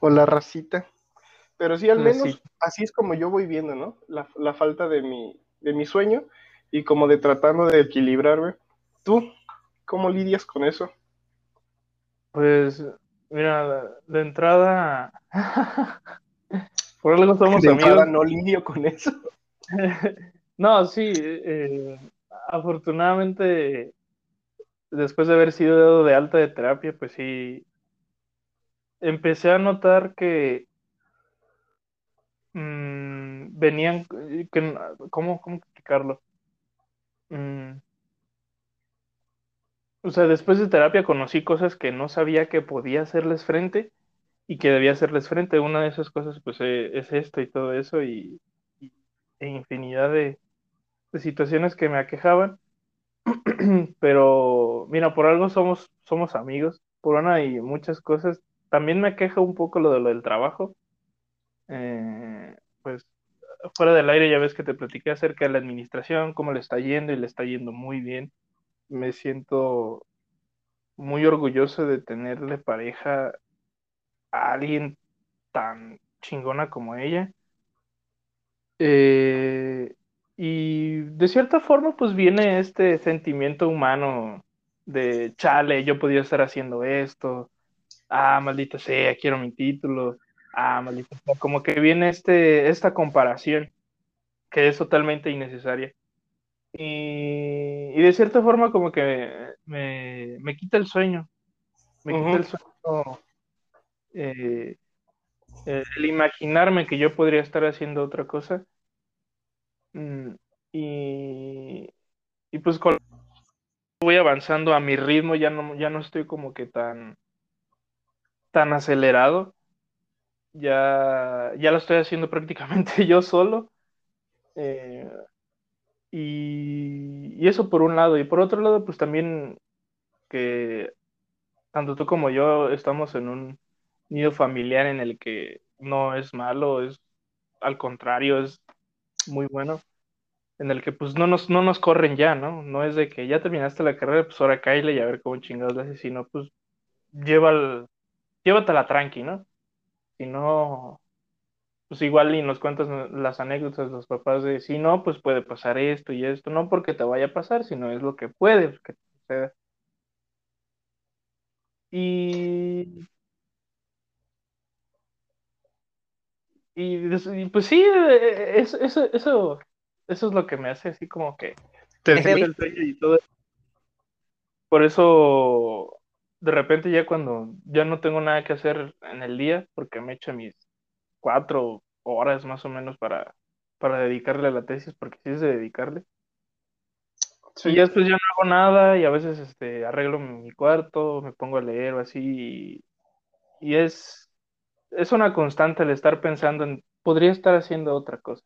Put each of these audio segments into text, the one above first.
o la racita. Pero sí, al menos así es como yo voy viendo, ¿no? La, la, falta de mi, de mi sueño y como de tratando de equilibrarme. ¿Tú cómo lidias con eso? Pues, mira, de entrada, por algo somos de amigos. no lidio con eso. no, sí, eh, afortunadamente, después de haber sido dado de alta de terapia, pues sí, empecé a notar que mmm, venían, que, ¿cómo, ¿cómo explicarlo? Mm, o sea, después de terapia conocí cosas que no sabía que podía hacerles frente y que debía hacerles frente. Una de esas cosas, pues, eh, es esto y todo eso y, e infinidad de, situaciones que me aquejaban. Pero, mira, por algo somos, somos amigos. Por una y muchas cosas. También me aqueja un poco lo de lo del trabajo. Eh, pues, fuera del aire ya ves que te platiqué acerca de la administración, cómo le está yendo y le está yendo muy bien me siento muy orgulloso de tenerle pareja a alguien tan chingona como ella. Eh, y de cierta forma, pues viene este sentimiento humano de chale, yo podía estar haciendo esto, ah, maldita sea, quiero mi título, ah, maldita sea, como que viene este, esta comparación que es totalmente innecesaria. Y, de cierta forma como que me, quita el sueño. Me quita el sueño eh, el imaginarme que yo podría estar haciendo otra cosa. Mm, y, y pues con voy avanzando a mi ritmo, ya no, ya no estoy como que tan, tan acelerado. Ya, ya lo estoy haciendo prácticamente yo solo. Eh, y, eso por un lado. Y por otro lado, pues también que tanto tú como yo estamos en un nido familiar en el que no es malo, es al contrario, es muy bueno, en el que pues no nos, no nos corren ya, ¿no? No es de que ya terminaste la carrera, pues ahora caile y a ver cómo chingados le haces, sino pues lleva llévatela tranqui, ¿no? Si no, pues igual y nos cuentas las anécdotas de los papás de si no, pues puede pasar esto y esto, no porque te vaya a pasar, sino es lo que puede que suceda. Y, y, pues sí, eh, eso, eso, eso, es lo que me hace así como que te el sueño y todo. Por eso, de repente ya cuando ya no tengo nada que hacer en el día, porque me echo mis cuatro horas más o menos para, para dedicarle a la tesis, porque sí es de dedicarle. Y después ya no hago nada y a veces este, arreglo mi cuarto, me pongo a leer o así. Y, es, es una constante el estar pensando en, podría estar haciendo otra cosa.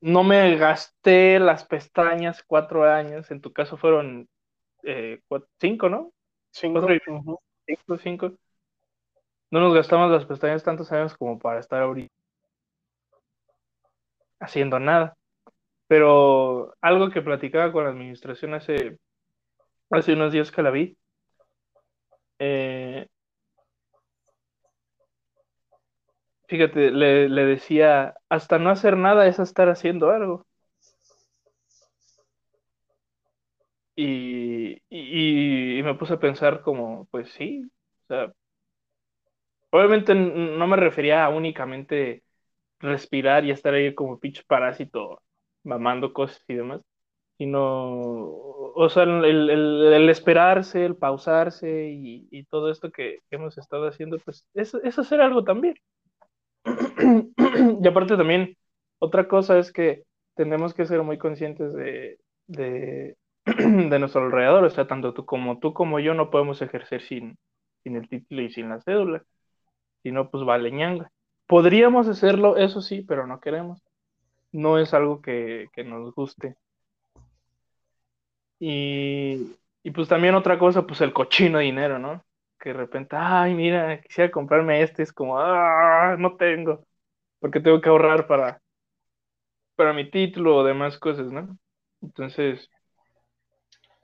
No me gasté las pestañas cuatro años, en tu caso fueron eh, cinco, ¿no? Cinco. cinco, cinco no nos gastamos las pestañas tantos años como para estar ahorita haciendo nada. Pero algo que platicaba con la administración hace, hace unos días que la vi, eh, fíjate, le, decía, hasta no hacer nada es estar haciendo algo. Y, y, y, me puse a pensar como, pues sí, o sea, Obviamente no me refería a únicamente respirar y estar ahí como pinche parásito mamando cosas y demás, sino, o sea, el, esperarse, el pausarse y, todo esto que, hemos estado haciendo, pues es, es hacer algo también. y aparte también, otra cosa es que tenemos que ser muy conscientes de, de, de nuestro alrededor, o sea, tanto tú como tú como yo no podemos ejercer sin, sin el título y sin la cédula. Si no, pues vale ñanga. Podríamos hacerlo, eso sí, pero no queremos. No es algo que, nos guste. Y, pues también otra cosa, pues el cochino dinero, ¿no? Que de repente, ay, mira, quisiera comprarme este, es como, ah, no tengo, porque tengo que ahorrar para, para mi título o demás cosas, ¿no? Entonces...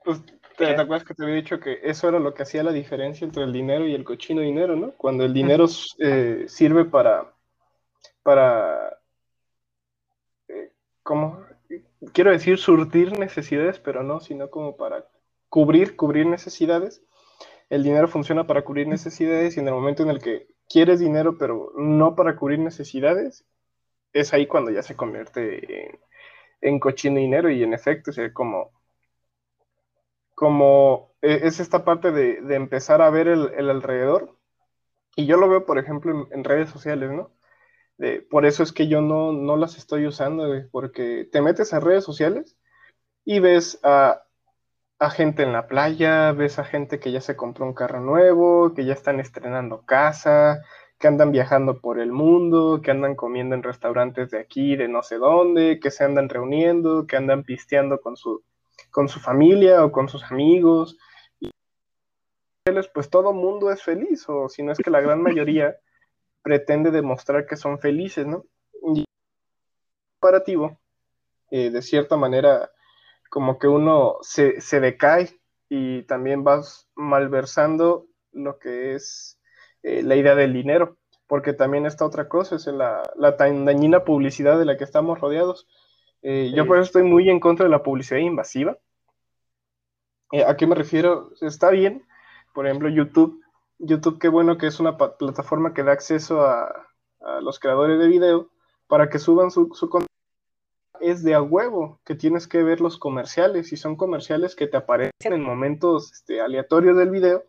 Pues ¿Te, acuerdas que te había dicho que eso era lo que hacía la diferencia entre el dinero y el cochino dinero, ¿no? Cuando el dinero eh, sirve para, para, eh, ¿cómo? Quiero decir surtir necesidades, pero no, sino como para cubrir, cubrir necesidades. El dinero funciona para cubrir necesidades y en el momento en el que quieres dinero, pero no para cubrir necesidades, es ahí cuando ya se convierte en, en cochino dinero y en efecto, es como como e, es esta parte de, empezar a ver el, alrededor. Y yo lo veo, por ejemplo, en, redes sociales, ¿no? por eso es que yo no, no las estoy usando, porque te metes a redes sociales y ves a, a, gente en la playa, ves a gente que ya se compró un carro nuevo, que ya están estrenando casa, que andan viajando por el mundo, que andan comiendo en restaurantes de aquí, de no sé dónde, que se andan reuniendo, que andan pisteando con su, con su familia o con sus amigos. Y pues todo mundo es feliz, o si no es que la gran mayoría pretende demostrar que son felices, ¿no? Y comparativo, eh, de cierta manera, como que uno se, decae y también vas malversando lo que es eh, la idea del dinero, porque también está otra cosa, es la, la tan dañina publicidad de la que estamos rodeados. Eh, yo por eso estoy muy en contra de la publicidad invasiva, eh, ¿A qué me refiero? Está bien, por ejemplo, YouTube. YouTube, qué bueno que es una plataforma que da acceso a, los creadores de video para que suban su, contenido. Es de a huevo que tienes que ver los comerciales y son comerciales que te aparecen en momentos este, aleatorios del video,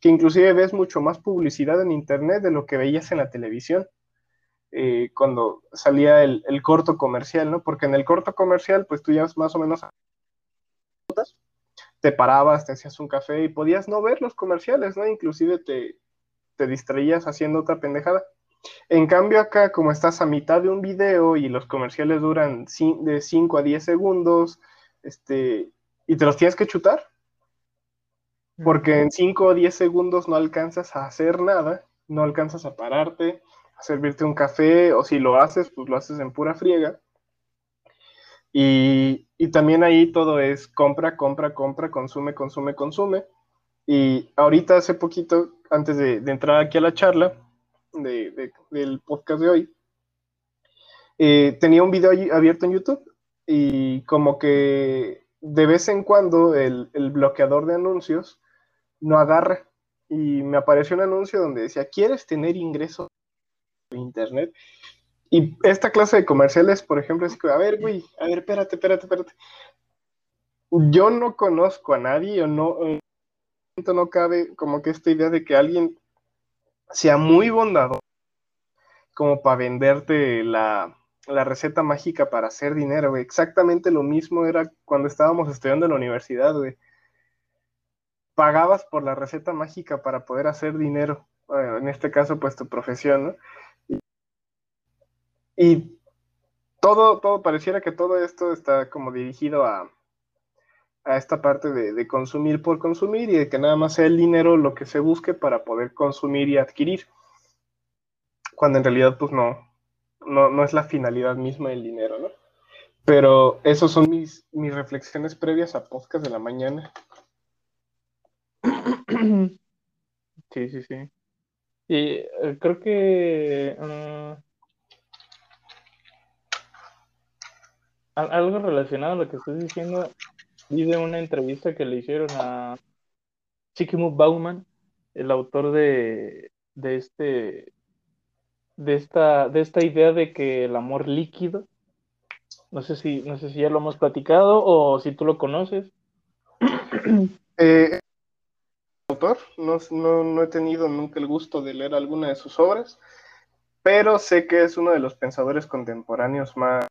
que inclusive ves mucho más publicidad en internet de lo que veías en la televisión. Eh, cuando salía el, el, corto comercial, ¿no? Porque en el corto comercial, pues tú ya más o menos te parabas, te hacías un café y podías no ver los comerciales, ¿no? Inclusive te, te distraías haciendo otra pendejada. En cambio acá, como estás a mitad de un video y los comerciales duran de 5 a 10 segundos, este, y te los tienes que chutar, porque en 5 o 10 segundos no alcanzas a hacer nada, no alcanzas a pararte, a servirte un café, o si lo haces, pues lo haces en pura friega. Y, también ahí todo es compra, compra, compra, consume, consume, consume. Y ahorita hace poquito, antes de, entrar aquí a la charla del podcast de hoy, eh, tenía un video abierto en YouTube y como que de vez en cuando el, el bloqueador de anuncios no agarra. Y me apareció un anuncio donde decía, ¿quieres tener ingresos de Internet? Y esta clase de comerciales, por ejemplo, es que, a ver, güey, a ver, espérate, espérate, espérate. Yo no conozco a nadie, o no, no cabe como que esta idea de que alguien sea muy bondadoso como para venderte la, la receta mágica para hacer dinero. Exactamente lo mismo era cuando estábamos estudiando en la universidad, güey. Pagabas por la receta mágica para poder hacer dinero. en este caso, pues tu profesión, ¿no? Y todo, todo, pareciera que todo esto está como dirigido a, esta parte de, consumir por consumir y de que nada más sea el dinero lo que se busque para poder consumir y adquirir. Cuando en realidad, pues no, no, es la finalidad misma del dinero, ¿no? Pero esas son mis, mis reflexiones previas a podcast de la mañana. Sí, sí, sí. Y eh, creo que mm, algo relacionado a lo que estoy diciendo, vi de una entrevista que le hicieron a Chikimuk Bauman, el autor de, de este de esta, de esta idea de que el amor líquido, no sé si, no sé si ya lo hemos platicado o si tú lo conoces. Eh, autor, no, no, no, he tenido nunca el gusto de leer alguna de sus obras, pero sé que es uno de los pensadores contemporáneos más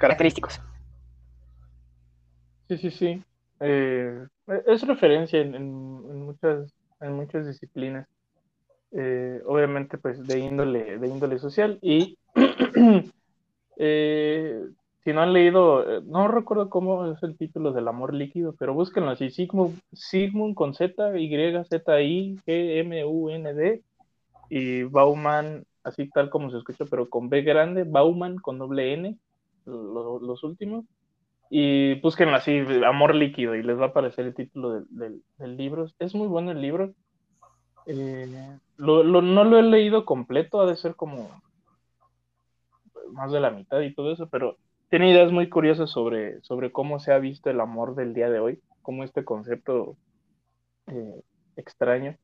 característicos. Sí, sí, sí. Eh, es referencia en, muchas, en muchas disciplinas. Eh, obviamente, pues, de índole, de índole social. Y eh, si no han leído, no recuerdo cómo es el título del amor líquido, pero búsquenlo así: Sigmund, Sigmund con Z, Y, Z, I, G, M, U, N, D. Y Bauman, así tal como se escucha, pero con B grande, Bauman con doble N los últimos. Y busquen así, Amor Líquido, y les va a aparecer el título del, libro. Es muy bueno el libro. Eh, no lo he leído completo, ha de ser como más de la mitad y todo eso, pero tiene ideas muy curiosas sobre, sobre cómo se ha visto el amor del día de hoy, como este concepto eh, extraño.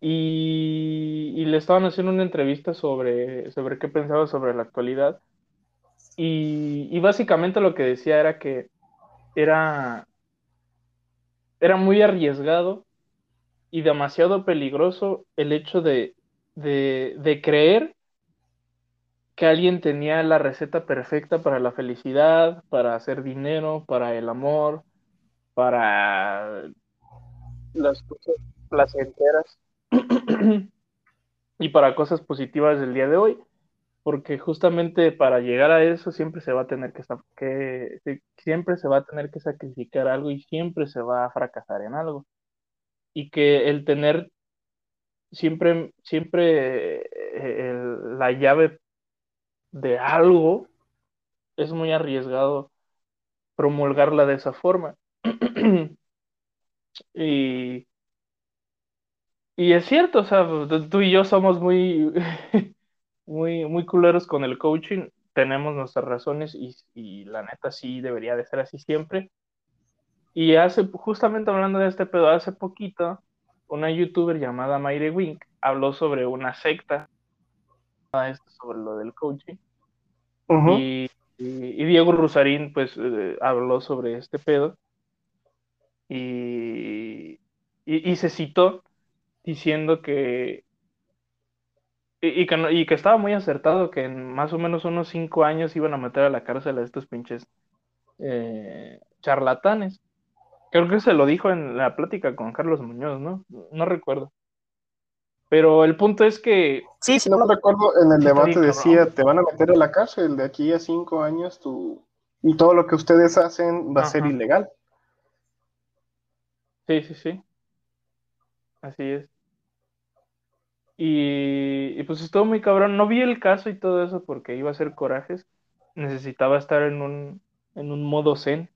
Y, le estaban haciendo una entrevista sobre, sobre qué pensaba sobre la actualidad. Y, básicamente lo que decía era que era, era muy arriesgado y demasiado peligroso el hecho de, de, creer que alguien tenía la receta perfecta para la felicidad, para hacer dinero, para el amor, para las cosas placenteras y para cosas positivas del día de hoy porque justamente para llegar a eso siempre se va a tener que, que, siempre se va a tener que sacrificar algo y siempre se va a fracasar en algo. Y que el tener siempre, siempre eh, la llave de algo es muy arriesgado promulgarla de esa forma. y, y es cierto, o sea, tú y yo somos muy muy, muy culeros con el coaching, tenemos nuestras razones y, la neta sí debería de ser así siempre. Y hace, justamente hablando de este pedo, hace poquito, una youtuber llamada Mayre Wink habló sobre una secta, sobre lo del coaching. y, Diego Rusarín, pues, eh, habló sobre este pedo. y, y se citó diciendo que y, que, estaba muy acertado que en más o menos unos cinco años iban a meter a la cárcel a estos pinches eh, charlatanes. Creo que se lo dijo en la plática con Carlos Muñoz, ¿no? No recuerdo. Pero el punto es que... Sí, si no me recuerdo, en el debate decía, te van a meter a la cárcel de aquí a cinco años tú, y todo lo que ustedes hacen va a ser ilegal. Sí, sí, sí. Así es. Y, pues estuvo muy cabrón. No vi el caso y todo eso porque iba a ser corajes. Necesitaba estar en un, en un modo zen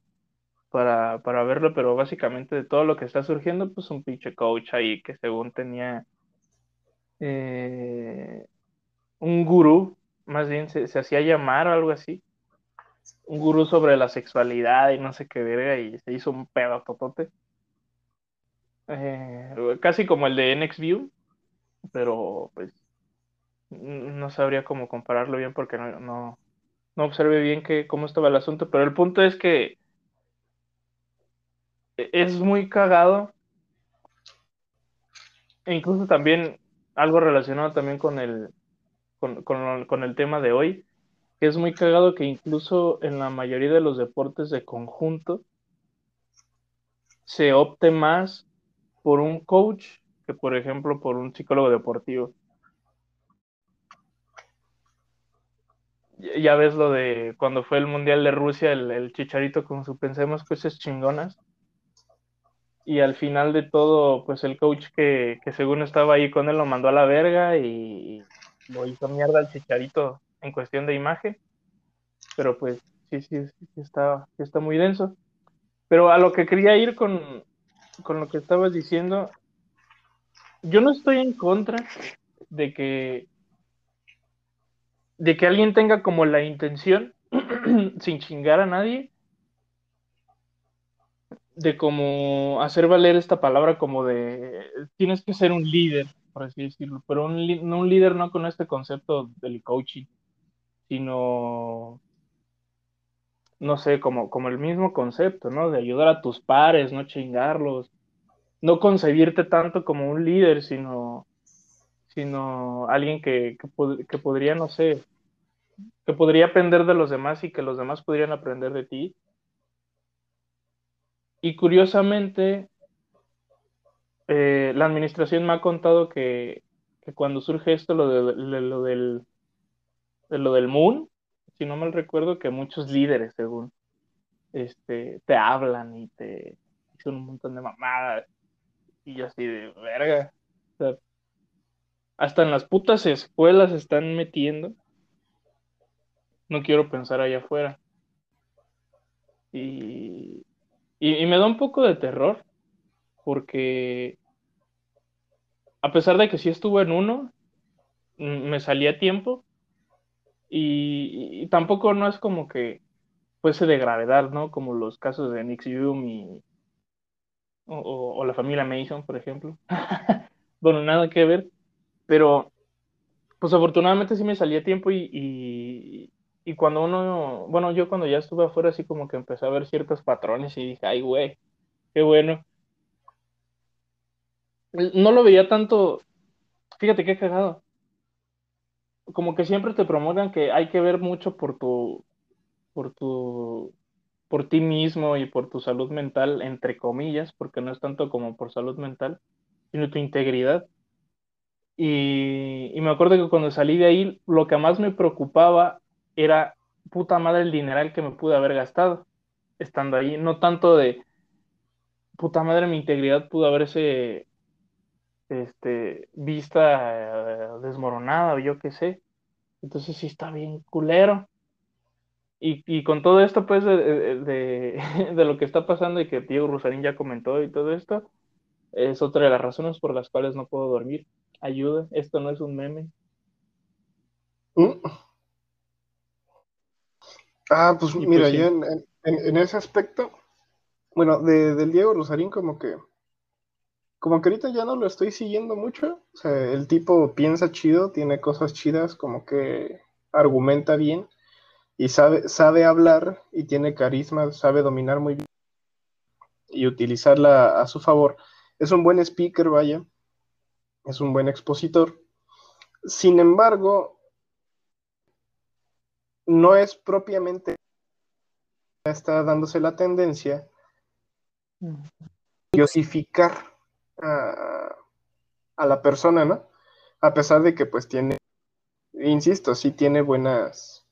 para, para verlo, pero básicamente de todo lo que está surgiendo, pues un pinche coach ahí que según tenía eh, un gurú, más bien se, hacía llamar o algo así. Un gurú sobre la sexualidad y no sé qué verga, y se hizo un pedo totote. Eh, casi como el de NXView, pero pues no sabría cómo compararlo bien porque no, no, no observé bien cómo estaba el asunto, pero el punto es que es muy cagado. E incluso también algo relacionado también con el, con, con el tema de hoy, que es muy cagado que incluso en la mayoría de los deportes de conjunto se opte más por un coach que, por ejemplo, por un psicólogo deportivo. Ya ves lo de cuando fue el Mundial de Rusia, el, chicharito con su pensemos cosas chingonas. Y al final de todo, pues el coach que, según estaba ahí con él lo mandó a la verga y, lo hizo mierda al chicharito en cuestión de imagen. Pero pues sí, sí, sí está, está muy denso. Pero a lo que quería ir con, con lo que estabas diciendo yo no estoy en contra de que de que alguien tenga como la intención sin chingar a nadie de como hacer valer esta palabra como de tienes que ser un líder, por así decirlo, pero un, no un líder no con este concepto del coaching, sino no sé, como, como el mismo concepto, ¿no? De ayudar a tus pares, no chingarlos, no concebirte tanto como un líder, sino, sino alguien que, que, podría, no sé, que podría aprender de los demás y que los demás podrían aprender de ti. Y curiosamente, eh, la administración me ha contado que, cuando surge esto, lo, de, lo, del, de lo del Moon, si no mal recuerdo, que muchos líderes, según, este, te hablan y te dicen un montón de mamadas y yo así de verga. hasta en las putas escuelas están metiendo. No quiero pensar allá afuera. Y, y, me da un poco de terror porque a pesar de que sí estuve en uno, me salía a tiempo y, tampoco no es como que fuese de gravedad, ¿no? Como los casos de Nick y o, la familia Mason, por ejemplo. bueno, nada que ver, pero pues afortunadamente sí me salía tiempo y, y, cuando uno, bueno, yo cuando ya estuve afuera así como que empecé a ver ciertos patrones y dije, ay, güey, qué bueno. No lo veía tanto, fíjate qué cagado. Como que siempre te promueven que hay que ver mucho por tu, por tu, por ti mismo y por tu salud mental, entre comillas, porque no es tanto como por salud mental, sino tu integridad. Y, y, me acuerdo que cuando salí de ahí, lo que más me preocupaba era, puta madre, el dineral que me pude haber gastado estando ahí. No tanto de, puta madre, mi integridad pudo haberse este, vista eh, desmoronada o yo qué sé. Entonces sí está bien culero. Y, y con todo esto, pues, de, de, de, lo que está pasando y que Diego Rosarín ya comentó y todo esto, es otra de las razones por las cuales no puedo dormir. Ayuda, esto no es un meme. Mm. Ah, pues mira, pues yo en, en, ese aspecto, bueno, de, del Diego Rosarín como que, como que ahorita ya no lo estoy siguiendo mucho, o sea, el tipo piensa chido, tiene cosas chidas, como que argumenta bien y sabe, sabe hablar y tiene carisma, sabe dominar muy bien y utilizarla a su favor. Es un buen speaker, vaya, es un buen expositor. Sin embargo, no es propiamente está dándose la tendencia diosificar a, a, la persona, ¿no? A pesar de que pues tiene, insisto, sí tiene buenas,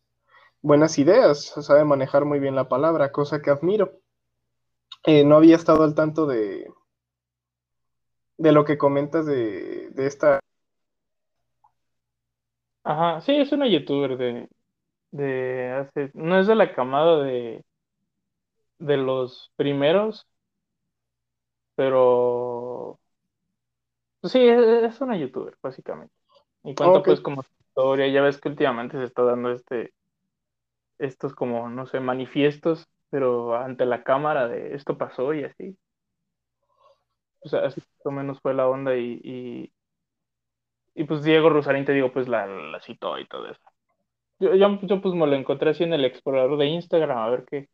buenas ideas, sabe manejar muy bien la palabra, cosa que admiro. Eh, no había estado al tanto de, de lo que comentas de, de esta. Ajá, sí, es una youtuber de, de hace, no es de la camada de, de los primeros, pero pues sí, es, una youtuber, básicamente. Y cuenta pues como historia, ya ves que últimamente se está dando este, estos como, no sé, manifiestos, pero ante la cámara de esto pasó y así. O sea, así más o menos fue la onda y, y, pues Diego Rosarín te digo, pues la, la citó y todo eso. Yo, yo, pues me lo encontré así en el explorador de Instagram, a ver qué,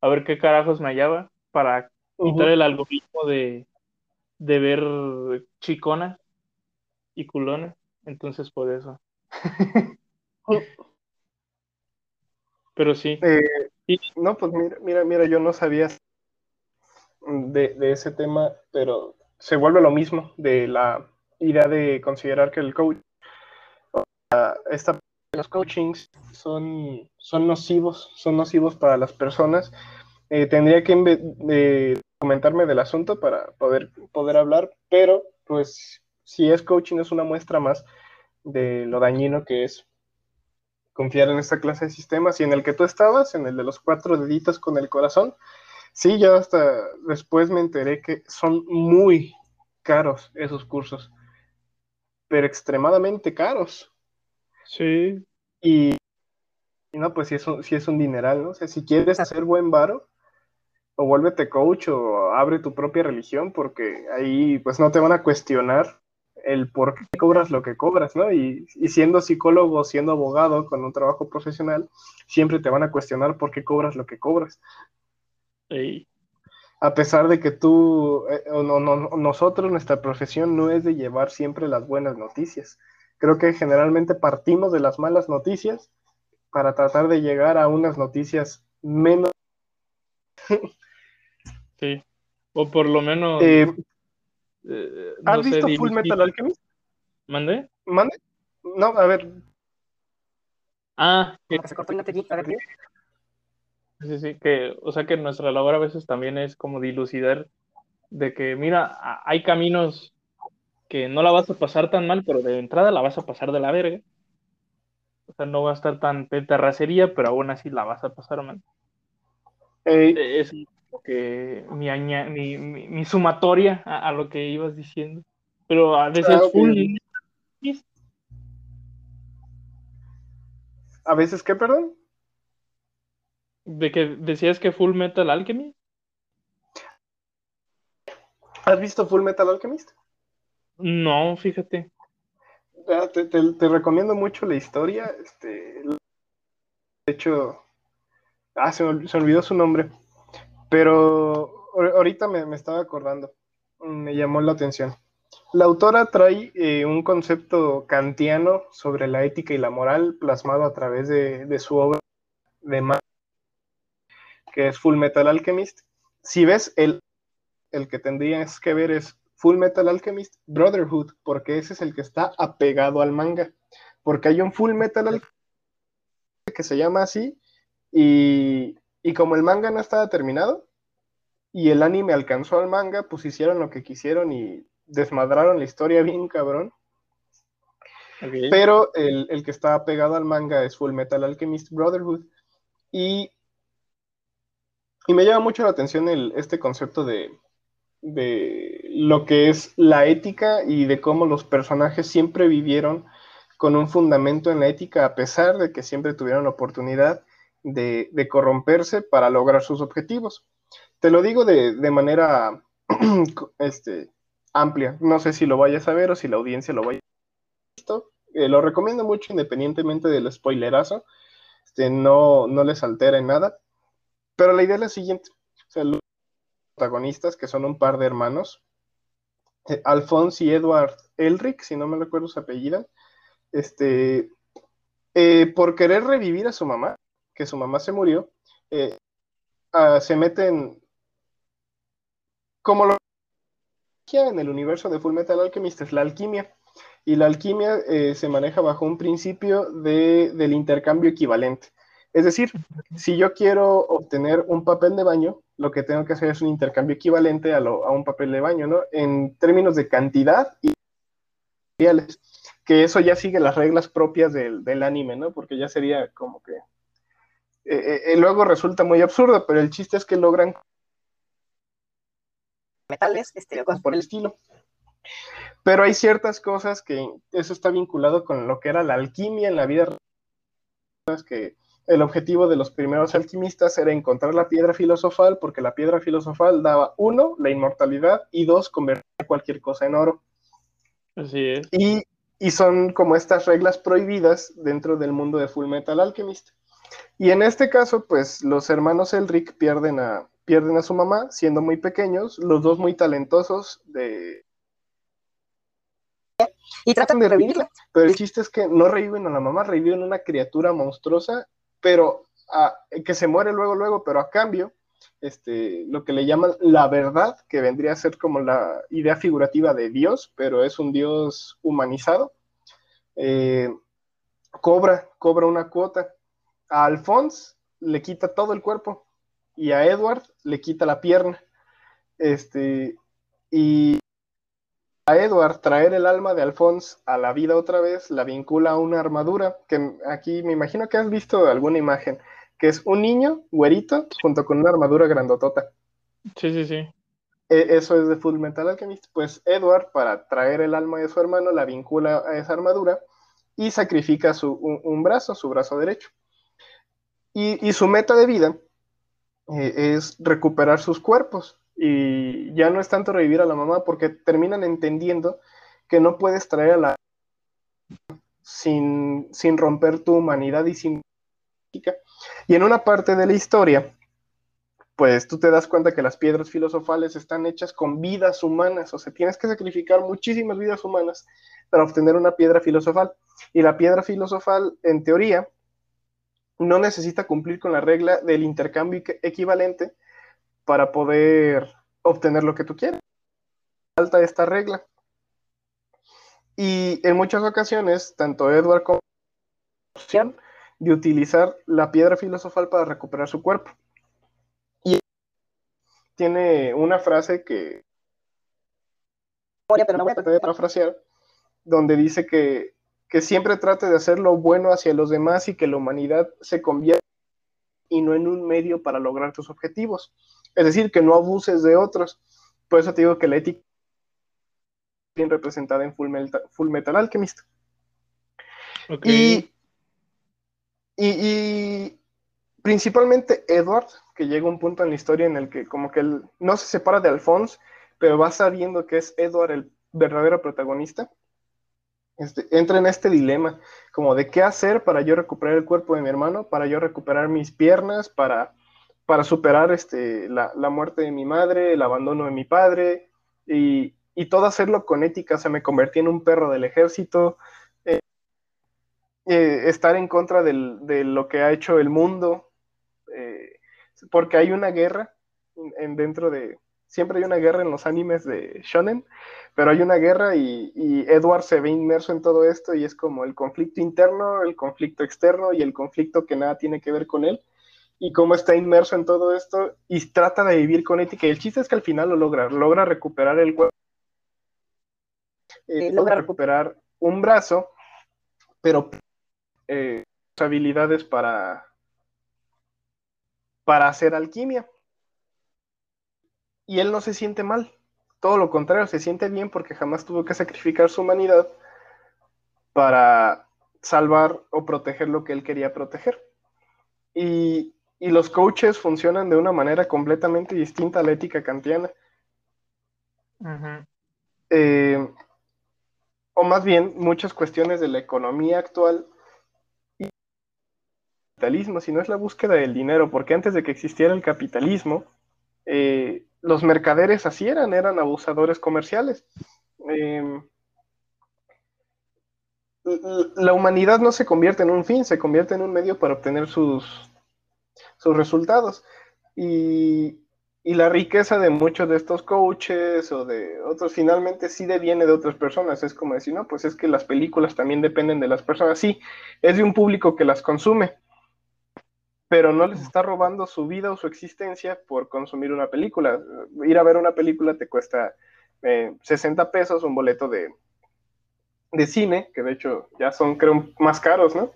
a ver qué carajos me hallaba para quitar el algoritmo de, de ver chiconas y culones. Entonces por eso. Pero sí. Eh, no, pues mira, mira, mira, yo no sabía de, de, ese tema, pero se vuelve lo mismo de la idea de considerar que el coach, esta, los coachings son, son nocivos, son nocivos para las personas. Eh, tendría que de comentarme del asunto para poder, poder hablar, pero pues si es coaching es una muestra más de lo dañino que es confiar en esta clase de sistemas y en el que tú estabas, en el de los cuatro deditos con el corazón, Sí, yo hasta después me enteré que son muy caros esos cursos, pero extremadamente caros. Sí. Y, no, pues sí es, un, es un dineral, ¿no? O sea, si quieres hacer buen varo, o vuélvete coach o abre tu propia religión, porque ahí pues no te van a cuestionar el por qué cobras lo que cobras, ¿no? Y, y, siendo psicólogo, siendo abogado con un trabajo profesional, siempre te van a cuestionar por qué cobras lo que cobras. A pesar de que tú, eh, no, nosotros, nuestra profesión no es de llevar siempre las buenas noticias. Creo que generalmente partimos de las malas noticias para tratar de llegar a unas noticias menos. sí, o por lo menos. Eh, eh, ¿Has visto Full Metal Alchemist? ¿Mande? ¿Mande? No, a ver. Ah, se cortó Sí, sí, que, o sea que nuestra labor a veces también es como dilucidar de que, mira, hay caminos que no la vas a pasar tan mal, pero de entrada la vas a pasar de la verga. O sea, no va a estar tan petarracería, pero aún así la vas a pasar mal. Es que mi, mi, mi, sumatoria a, lo que ibas diciendo. Pero a veces ah, full. ¿A veces qué, perdón? De que decías que Full Metal Alchemist. ¿Has visto Full Metal Alchemist? No, fíjate. Ah, te, recomiendo mucho la historia. Este, de hecho, ah, se, me, olvidó su nombre. Pero ahorita me, estaba acordando. Me llamó la atención. La autora trae eh, un concepto kantiano sobre la ética y la moral plasmado a través de, su obra de que es Full Metal Alchemist. Si ves el, el que tendrías que ver es Full Metal Alchemist Brotherhood, porque ese es el que está apegado al manga. Porque hay un Full Metal Alchemist que se llama así, y, y como el manga no estaba terminado, y el anime alcanzó al manga, pues hicieron lo que quisieron y desmadraron la historia bien cabrón. Pero el, el, que está pegado al manga es Full Metal Alchemist Brotherhood. Y y me llama mucho la atención el, este concepto de, lo que es la ética y de cómo los personajes siempre vivieron con un fundamento en la ética, a pesar de que siempre tuvieron la oportunidad de, corromperse para lograr sus objetivos. Te lo digo de, manera este, amplia. No sé si lo vayas a ver o si la audiencia lo vaya a ver. Eh, lo recomiendo mucho independientemente del spoilerazo. Este, no, no les altera en nada. Pero la idea es la siguiente. Los protagonistas, que son un par de hermanos, eh, Alphonse y Edward Elric, si no me recuerdo su apellido, este, eh, por querer revivir a su mamá, que su mamá se murió, eh, ah, se meten como lo en el universo de Full Metal Alchemist es la alquimia. Y la alquimia se maneja bajo un principio de, del intercambio equivalente. Es decir, si yo quiero obtener un papel de baño, lo que tengo que hacer es un intercambio equivalente a, un papel de baño, ¿no? En términos de cantidad y materiales, que eso ya sigue las reglas propias del, anime, ¿no? Porque ya sería como que... Eh, eh, luego resulta muy absurdo, pero el chiste es que logran metales, este, cosas por el estilo. Pero hay ciertas cosas que eso está vinculado con lo que era la alquimia en la vida que el objetivo de los primeros alquimistas era encontrar la piedra filosofal, porque la piedra filosofal daba, uno, la inmortalidad, y dos, convertir cualquier cosa en oro. Así es. Y, son como estas reglas prohibidas dentro del mundo de Full Metal Alchemist. Y en este caso, pues los hermanos Elric pierden a, pierden a su mamá, siendo muy pequeños, los dos muy talentosos de... Y tratan de revivirla. Pero el chiste es que no reviven a la mamá, reviven una criatura monstruosa pero que se muere luego, luego, pero a cambio, este, lo que le llaman la verdad, que vendría a ser como la idea figurativa de Dios, pero es un Dios humanizado, eh, cobra, cobra una cuota. A Alphonse le quita todo el cuerpo y a Edward le quita la pierna. Este, y a Edward traer el alma de Alphonse a la vida otra vez, la vincula a una armadura, que aquí me imagino que has visto alguna imagen, que es un niño güerito junto con una armadura grandotota. Sí, sí, sí. E, eso es de Full Metal Alchemist. Pues Edward, para traer el alma de su hermano, la vincula a esa armadura y sacrifica su, un, brazo, su brazo derecho. Y, su meta de vida eh, es recuperar sus cuerpos. Y ya no es tanto revivir a la mamá porque terminan entendiendo que no puedes traer a la sin, sin romper tu humanidad y sin y en una parte de la historia pues tú te das cuenta que las piedras filosofales están hechas con vidas humanas, o sea, tienes que sacrificar muchísimas vidas humanas para obtener una piedra filosofal. Y la piedra filosofal, en teoría, no necesita cumplir con la regla del intercambio equivalente, para poder obtener lo que tú quieres. Falta esta regla. Y en muchas ocasiones, tanto Edward como de utilizar la piedra filosofal para recuperar su cuerpo. Y tiene una frase que voy a parafrasear, donde dice que, que siempre trate de hacer lo bueno hacia los demás y que la humanidad se convierta y no en un medio para lograr tus objetivos. Es decir, que no abuses de otros. Por eso te digo que la ética bien representada en Full Metal, Full Metal Alchemist. Y, y, principalmente Edward, que llega un punto en la historia en el que como que él no se separa de Alphonse, pero va sabiendo que es Edward el verdadero protagonista. Este, entra en este dilema, como de qué hacer para yo recuperar el cuerpo de mi hermano, para yo recuperar mis piernas, para, para superar este, la, muerte de mi madre, el abandono de mi padre, y, todo hacerlo con ética. O sea, me convertí en un perro del ejército, eh, eh, estar en contra de lo que ha hecho el mundo, eh, porque hay una guerra en, dentro de, siempre hay una guerra en los animes de shonen, pero hay una guerra y, Edward se ve inmerso en todo esto y es como el conflicto interno, el conflicto externo y el conflicto que nada tiene que ver con él. Y cómo está inmerso en todo esto y trata de vivir con ética. Y el chiste es que al final lo logra, logra recuperar el cuerpo, eh, logra recuperar un brazo, pero eh, habilidades para, para hacer alquimia y él no se siente mal. Todo lo contrario, se siente bien porque jamás tuvo que sacrificar su humanidad para salvar o proteger lo que él quería proteger. Y, los coaches funcionan de una manera completamente distinta a la ética kantiana. Eh, o más bien, muchas cuestiones de la economía actual y el capitalismo, si no es la búsqueda del dinero, porque antes de que existiera el capitalismo, eh, los mercaderes así eran, eran abusadores comerciales. Em, la humanidad no se convierte en un fin, se convierte en un medio para obtener sus, sus resultados. Y, la riqueza de muchos de estos coaches o de otros finalmente sí deviene de otras personas. Es como decir, no, pues es que las películas también dependen de las personas. Sí, es de un público que las consume, pero no les está robando su vida o su existencia por consumir una película. Ir a ver una película te cuesta 60 eh, pesos un boleto de, de cine, que de hecho ya son, creo, más caros, ¿no?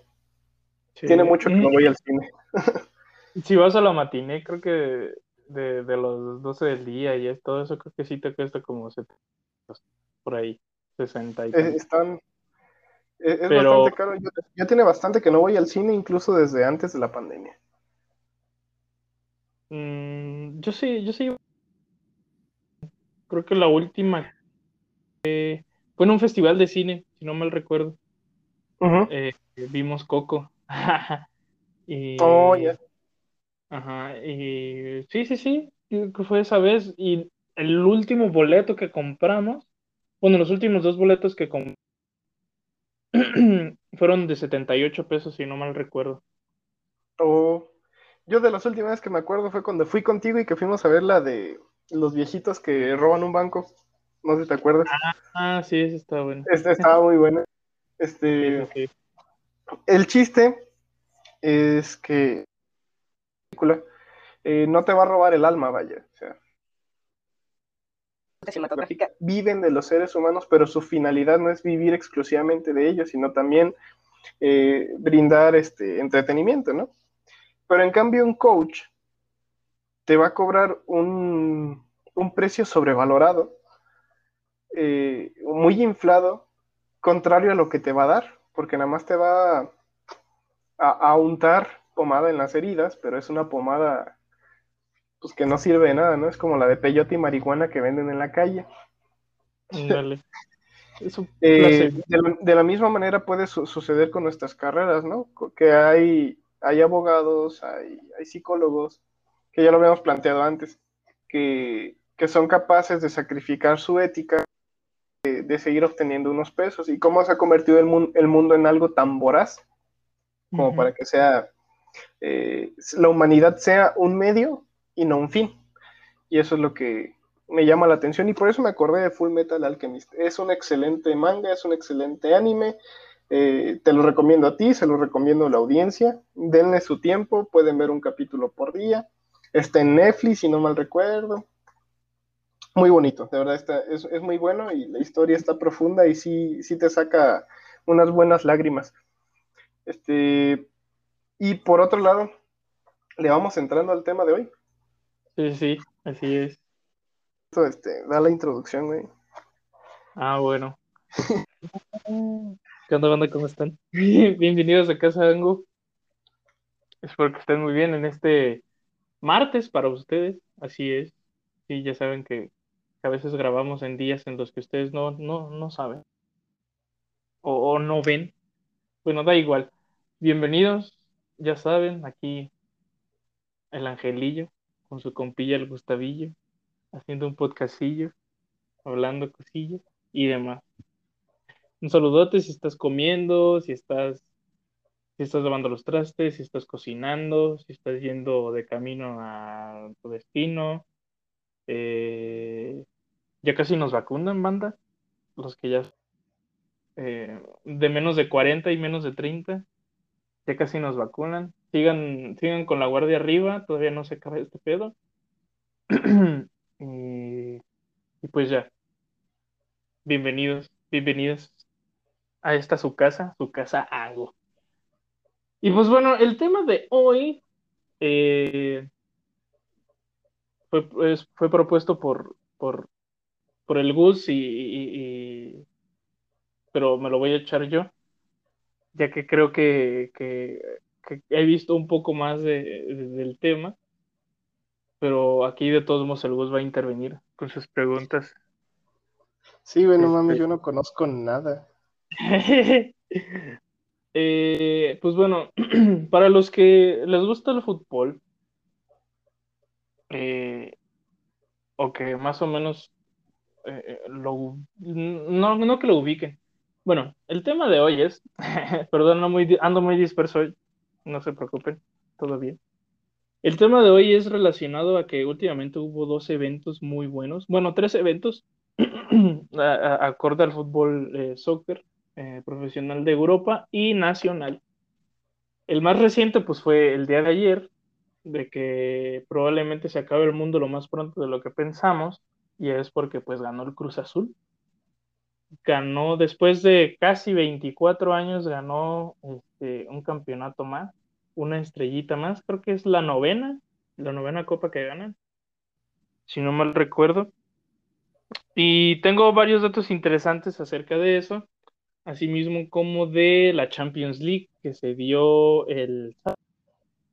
Tiene mucho que no voy al cine. si vas a la matiné, creo que de, los 12 del día y todo eso, creo que sí te cuesta como 70 por ahí, 60 y eh, Están, es, bastante caro. Yo, tiene bastante que no voy al cine, incluso desde antes de la pandemia. Mm, yo sí, yo sí. Creo que la última fue en un festival de cine, si no mal recuerdo. Eh, vimos Coco. y, oh, ya. Ajá, y sí, sí, sí, fue esa vez. Y el último boleto que compramos, bueno, los últimos dos boletos que compramos Fueron de 78 pesos, si no mal recuerdo. Oh, yo de las últimas que me acuerdo fue cuando fui contigo y que fuimos a ver la de los viejitos que roban un banco. No sé si te acuerdas. Ah, sí, esa estaba buena. Esta estaba muy buena. Este, El chiste es que eh, no te va a robar el alma, vaya. O sea, cinematográfica viven de los seres humanos, pero su finalidad no es vivir exclusivamente de ellos, sino también eh, brindar este entretenimiento, ¿no? Pero en cambio un coach te va a cobrar un, precio sobrevalorado, eh, muy inflado, contrario a lo que te va a dar, porque nada más te va a, a untar pomada en las heridas, pero es una pomada pues que no sirve de nada, ¿no? Es como la de peyote y marihuana que venden en la calle. Dale. Eh, de, la misma manera puede suceder con nuestras carreras, ¿no? Que hay, hay abogados, hay, psicólogos, que ya lo habíamos planteado antes, que, son capaces de sacrificar su ética, de, seguir obteniendo unos pesos. ¿Y cómo se ha convertido el, el mundo en algo tan voraz como para que sea, eh, la humanidad sea un medio y no un fin. Y eso es lo que me llama la atención y por eso me acordé de Full Metal Alchemist. Es un excelente manga, es un excelente anime. Eh, te lo recomiendo a ti, se lo recomiendo a la audiencia. Denle su tiempo, pueden ver un capítulo por día. Está en Netflix, si no mal recuerdo. Muy bonito, de verdad, está, es, es, muy bueno y la historia está profunda y sí, sí te saca unas buenas lágrimas. Este, y por otro lado, ¿Le vamos entrando al tema de hoy? Sí, sí, así es. Este, da la introducción, güey. Ah, bueno. ¿Qué onda, banda? ¿Cómo están? Bienvenidos a Casa Ango. Espero que estén muy bien en este martes para ustedes. Así es. Sí, ya saben que a veces grabamos en días en los que ustedes no, no, no saben o, no ven. Bueno, da igual. Bienvenidos, ya saben, aquí el Angelillo con su compilla el Gustavillo, haciendo un podcastillo, hablando cosillas y demás. Un saludote si estás comiendo, si estás, si estás lavando los trastes, si estás cocinando, si estás yendo de camino a tu destino. Eh, ya casi nos vacunan, banda. Los que ya eh, de menos de 40 y menos de 30. Ya casi nos vacunan. Sigan, sigan con la guardia arriba, todavía no se acaba este pedo. y, pues ya. Bienvenidos, bienvenidos a esta su casa, su casa Ango. Y pues bueno, el tema de hoy eh, fue, fue propuesto por, por, por el Gus y, pero me lo voy a echar yo, ya que creo que, he visto un poco más del tema, pero aquí de todos modos el Gus va a intervenir con sus preguntas. Sí, bueno, mami, este yo no conozco nada. Eh, pues bueno, para los que les gusta el fútbol, eh, o que más o menos eh, lo, no, no que lo ubiquen, bueno, el tema de hoy es, perdón, ando muy, ando muy disperso hoy, no se preocupen, todo bien. El tema de hoy es relacionado a que últimamente hubo dos eventos muy buenos, bueno, tres eventos acorde al fútbol eh, soccer eh, profesional de Europa y nacional. El más reciente pues fue el día de ayer, de que probablemente se acabe el mundo lo más pronto de lo que pensamos, y es porque pues ganó el Cruz Azul ganó, después de casi 24 años, ganó este, un campeonato más, una estrellita más, creo que es la novena, la novena copa que ganan, si no mal recuerdo. Y tengo varios datos interesantes acerca de eso, asimismo como de la Champions League que se dio el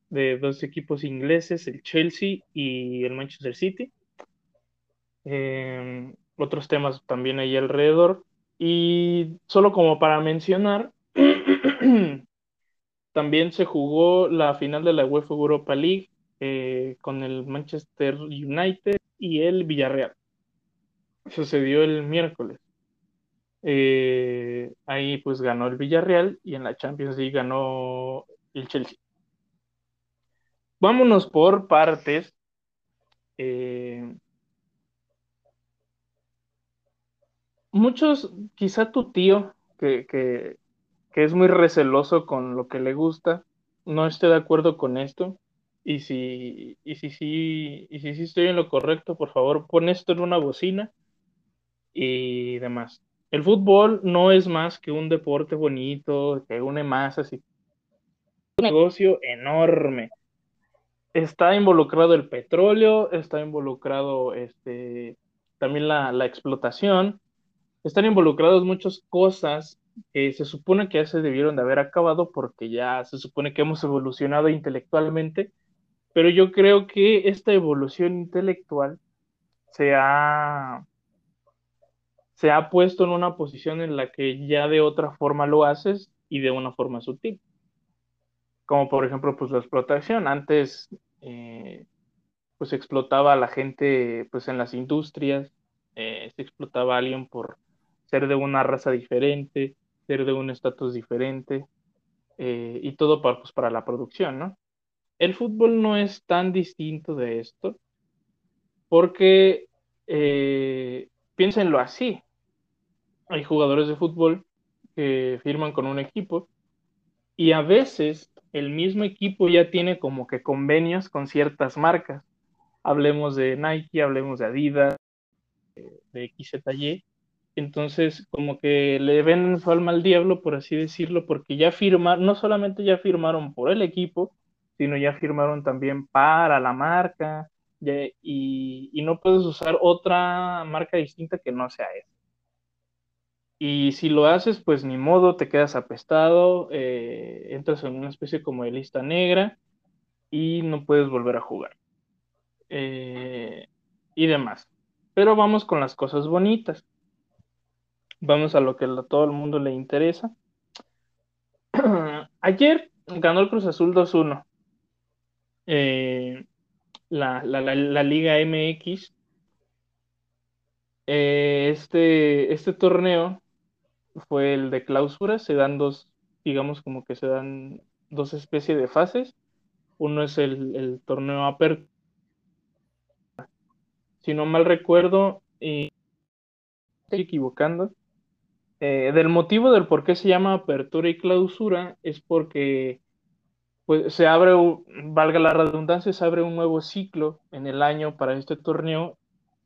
de dos equipos ingleses, el Chelsea y el Manchester City. Em, otros temas también ahí alrededor. Y solo como para mencionar, también se jugó la final de la UEFA Europa League eh, con el Manchester United y el Villarreal. Sucedió el miércoles. Eh, ahí pues ganó el Villarreal y en la Champions League ganó el Chelsea. Vámonos por partes. Eh, muchos, quizá tu tío, que, que, es muy receloso con lo que le gusta, no esté de acuerdo con esto. Y si, y si, si, y si, si estoy en lo correcto, por favor, pon esto en una bocina y demás. El fútbol no es más que un deporte bonito, que une masas y un negocio enorme. Está involucrado el petróleo, está involucrado este, también la, la explotación, están involucrados muchas cosas que se supone que ya se debieron de haber acabado porque ya se supone que hemos evolucionado intelectualmente, pero yo creo que esta evolución intelectual se ha, se ha puesto en una posición en la que ya de otra forma lo haces y de una forma sutil. Como por ejemplo, pues la explotación. Antes, eh, pues explotaba a la gente pues en las industrias, eh, se explotaba a alguien por ser de una raza diferente, ser de un estatus diferente, eh, y todo para, pues, para la producción, ¿no? El fútbol no es tan distinto de esto, porque eh, piénsenlo así, hay jugadores de fútbol que firman con un equipo y a veces el mismo equipo ya tiene como que convenios con ciertas marcas. Hablemos de Nike, hablemos de Adidas, de XZY, entonces, como que le ven su alma al diablo, por así decirlo, porque ya firmaron, no solamente ya firmaron por el equipo, sino ya firmaron también para la marca y, no puedes usar otra marca distinta que no sea esa. Y si lo haces, pues ni modo, te quedas apestado, eh, entras en una especie como de lista negra y no puedes volver a jugar. Eh, y demás. Pero vamos con las cosas bonitas. Vamos a lo que a todo el mundo le interesa. Ayer ganó el Cruz Azul 2-1. Eh, la, Liga MX. Eh, este, este torneo fue el de clausura. Se dan dos, digamos como que se dan dos especies de fases. Uno es el, el torneo aperto. Si no mal recuerdo, y estoy equivocando, eh, del motivo del por qué se llama apertura y clausura es porque pues, se abre, valga la redundancia, se abre un nuevo ciclo en el año para este torneo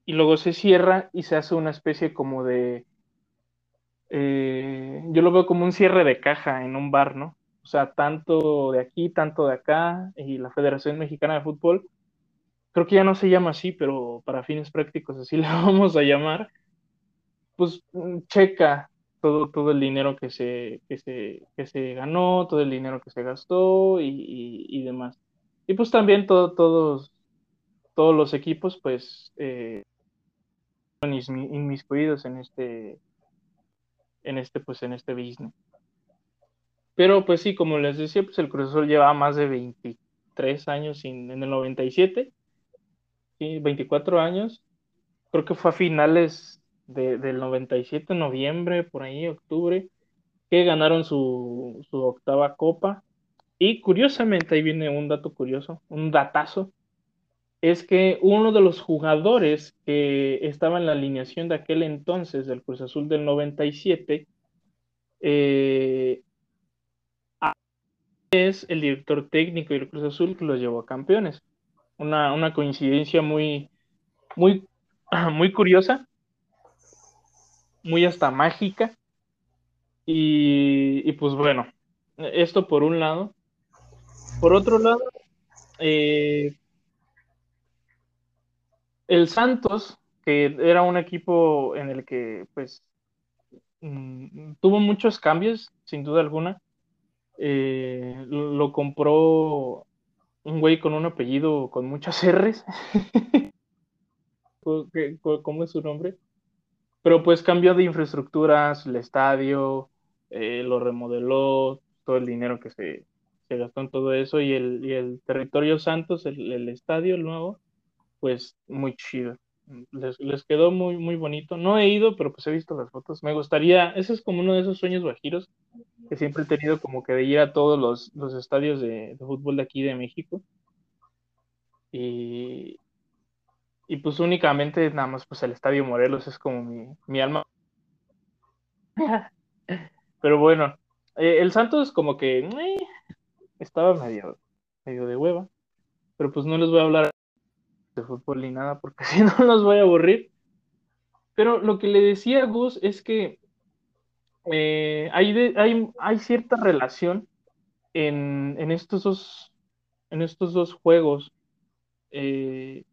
y luego se cierra y se hace una especie como de, eh, yo lo veo como un cierre de caja en un bar, ¿no? O sea, tanto de aquí, tanto de acá y la Federación Mexicana de Fútbol, creo que ya no se llama así, pero para fines prácticos así le vamos a llamar, pues mm, checa todo, todo el dinero que se, que se, que se ganó, todo el dinero que se gastó y, y, demás. Y pues también todo, todos, todos los equipos pues eh, inmiscuidos en este, en este, pues en este business. Pero pues sí, como les decía, pues el Cruz Azul lleva más de 23 años en el 97, ¿sí? 24 años. Creo que fue a finales del 97, noviembre, por ahí, octubre, que ganaron su, octava copa. Y curiosamente, ahí viene un dato curioso, un datazo, es que uno de los jugadores que estaba en la alineación de aquel entonces del Cruz Azul del 97 eh, es el director técnico del Cruz Azul que los llevó a campeones. Una, una coincidencia muy, muy, muy curiosa, muy hasta mágica. Y, pues bueno, esto por un lado. Por otro lado, eh, el Santos, que era un equipo en el que pues mm, tuvo muchos cambios, sin duda alguna, eh, lo, compró un güey con un apellido con muchas R's. ¿Cómo es su nombre? Pero pues cambió de infraestructuras, el estadio, eh, lo remodeló, todo el dinero que se, gastó en todo eso y el, el territorio Santos, el, estadio nuevo, pues muy chido. Les, quedó muy, muy bonito. No he ido, pero pues he visto las fotos. Me gustaría, ese es como uno de esos sueños bajiros que siempre he tenido como que de ir a todos los, estadios de, de, fútbol de aquí de México. Y, y pues únicamente nada más pues el Estadio Morelos es como mi, alma. Pero bueno, eh, el Santos como que eh, estaba medio, medio de hueva, pero pues no les voy a hablar de fútbol ni nada porque si no los voy a aburrir. Pero lo que le decía a Gus es que eh, hay, hay, hay, cierta relación en, en, estos dos, en estos dos juegos. Eh,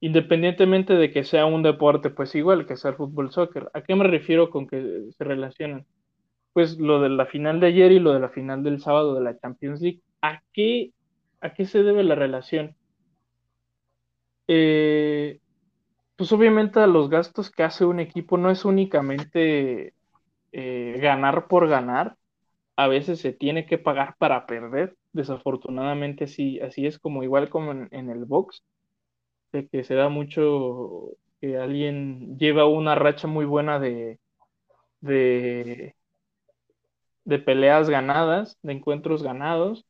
independientemente de que sea un deporte, pues igual que sea el fútbol soccer. ¿A qué me refiero con que se relacionan? Pues lo de la final de ayer y lo de la final del sábado de la Champions League. ¿A qué, a qué se debe la relación? Eh, pues obviamente a los gastos que hace un equipo no es únicamente eh, ganar por ganar, a veces se tiene que pagar para perder. Desafortunadamente así, así es como igual como en el box de que se da mucho que alguien lleva una racha muy buena de, de, peleas ganadas, de encuentros ganados,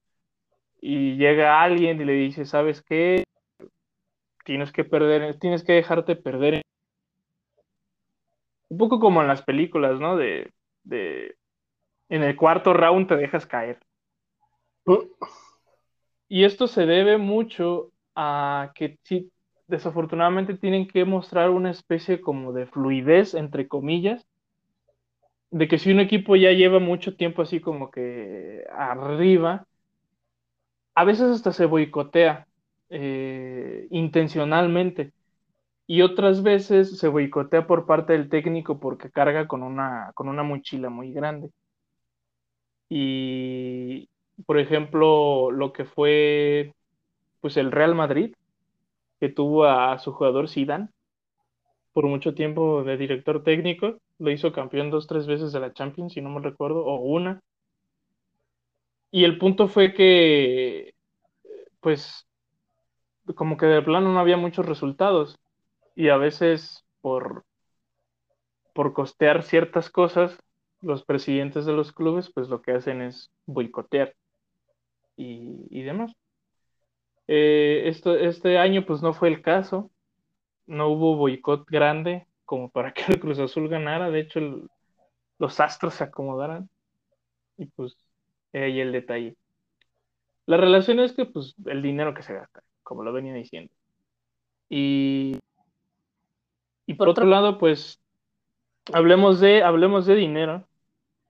y llega alguien y le dice, ¿sabes qué? Tienes que perder, tienes que dejarte perder. Un poco como en las películas, ¿no? De, de en el cuarto round te dejas caer. Uh. Y esto se debe mucho a que si desafortunadamente tienen que mostrar una especie como de fluidez, entre comillas, de que si un equipo ya lleva mucho tiempo así como que arriba, a veces hasta se boicotea eh, intencionalmente y otras veces se boicotea por parte del técnico porque carga con una, con una mochila muy grande. Y, por ejemplo, lo que fue pues el Real Madrid, que tuvo a, su jugador Zidane por mucho tiempo de director técnico, lo hizo campeón dos, tres veces de la Champions, si no me recuerdo, o una. Y el punto fue que, pues, como que de plano no había muchos resultados. Y a veces por, por costear ciertas cosas, los presidentes de los clubes, pues lo que hacen es boicotear y, demás. Eh, esto, este año, pues no fue el caso. No hubo boicot grande como para que el Cruz Azul ganara. De hecho, los astros se acomodaran. Y pues, ahí el detalle. La relación es que, pues, el dinero que se gasta, como lo venía diciendo. Y, y por otro lado, pues, hablemos de, hablemos de dinero.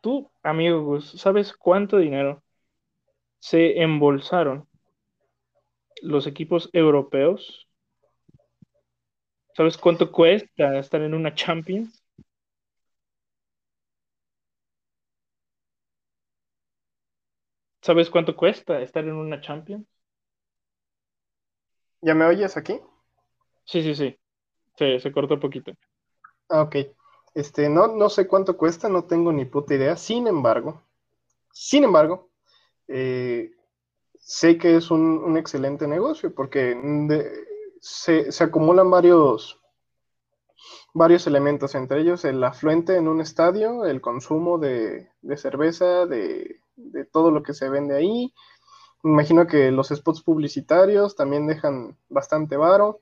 Tú, amigo Gus, ¿sabes cuánto dinero se embolsaron los equipos europeos? ¿Sabes cuánto cuesta estar en una Champions? ¿Sabes cuánto cuesta estar en una Champions? ¿Ya me oyes aquí? Sí, sí, sí. Se, se cortó un poquito. Ah, ok. Este, no, no sé cuánto cuesta, no tengo ni puta idea. Sin embargo, sin embargo, eh, sé que es un, excelente negocio porque se, acumulan varios, varios elementos, entre ellos el afluente en un estadio, el consumo de, cerveza, de, todo lo que se vende ahí. imagino que los spots publicitarios también dejan bastante varo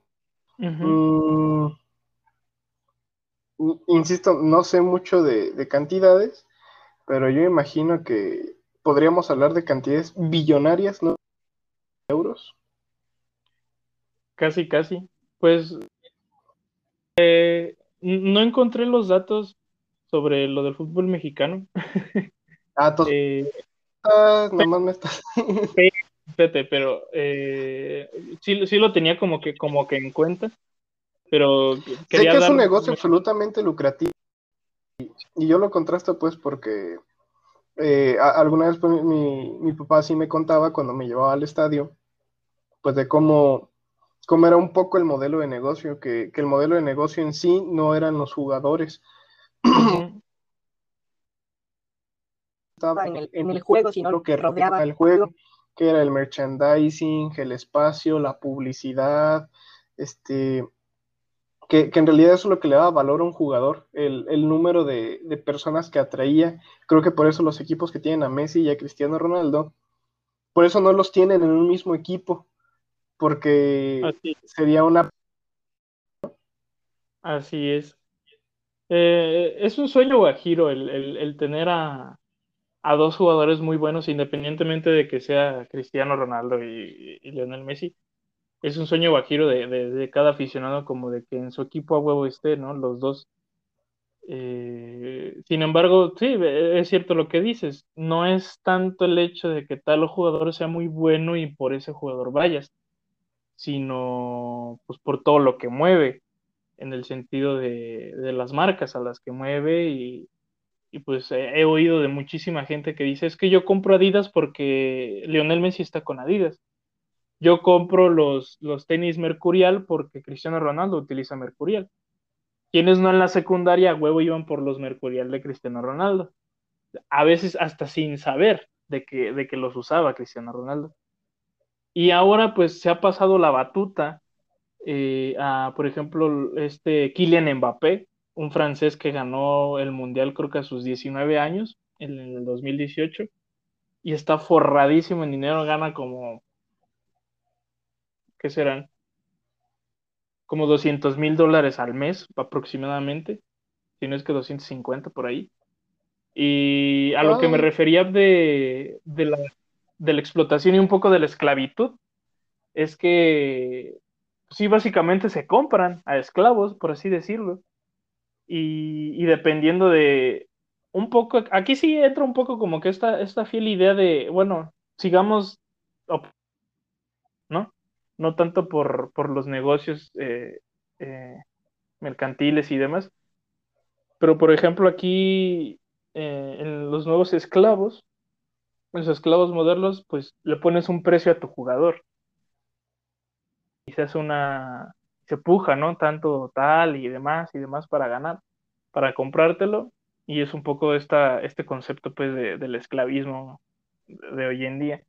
insisto, no sé mucho de, cantidades, pero yo imagino que podríamos hablar de cantidades billonarias, ¿no? Euros. Casi, casi. Pues eh, no encontré los datos sobre lo del fútbol mexicano. Ah, eh, ah nomás me estás. pero eh, sí, sí, lo tenía como que, como que en cuenta pero sé que es un negocio absolutamente lucrativo y, yo lo contrasto pues porque eh, alguna vez pues, mi, papá sí me contaba cuando me llevaba al estadio pues de cómo, cómo era un poco el modelo de negocio, que, el modelo de negocio en sí no eran los jugadores. Estaba en el, en el juego, sino lo que rodeaba el juego, que era el merchandising, el espacio, la publicidad, este, que, en realidad eso es lo que le daba valor a un jugador, el, número de, personas que atraía. Creo que por eso los equipos que tienen a Messi y a Cristiano Ronaldo, por eso no los tienen en un mismo equipo, porque sería una... Así es. Eh, es un sueño guajiro el, el, tener a, dos jugadores muy buenos, independientemente de que sea Cristiano Ronaldo y, y Lionel Messi es un sueño guajiro de, cada aficionado como de que en su equipo a huevo esté, ¿no? Los dos. Eh, sin embargo, sí, e, es cierto lo que dices. No es tanto el hecho de que tal jugador sea muy bueno y por ese jugador vayas, sino pues por todo lo que mueve, en el sentido de, las marcas a las que mueve y, y pues he, he oído de muchísima gente que dice, es que yo compro Adidas porque Lionel Messi está con Adidas yo compro los, los tenis Mercurial porque Cristiano Ronaldo utiliza Mercurial. Quienes no en la secundaria, huevo, iban por los Mercurial de Cristiano Ronaldo. A veces hasta sin saber de que, de que los usaba Cristiano Ronaldo. Y ahora pues se ha pasado la batuta eh, a, por ejemplo, este Kylian Mbappé, un francés que ganó el Mundial creo que a sus 19 años, en el 2018, y está forradísimo en dinero, gana como ¿qué serán? Como 200 mil dólares al mes aproximadamente, si no es que 250 por ahí. Y a lo que me refería de, la, de la explotación y un poco de la esclavitud, es que sí, básicamente se compran a esclavos, por así decirlo. Y, dependiendo de un poco, aquí sí entra un poco como que esta, esta fiel idea de, bueno, sigamos ¿no? No tanto por, por los negocios eh, eh, mercantiles y demás, pero por ejemplo aquí eh, en los nuevos esclavos, los esclavos modernos, pues le pones un precio a tu jugador hace una, se puja, ¿no? Tanto tal y demás y demás para ganar, para comprártelo y es un poco esta, este concepto pues del esclavismo de hoy en día.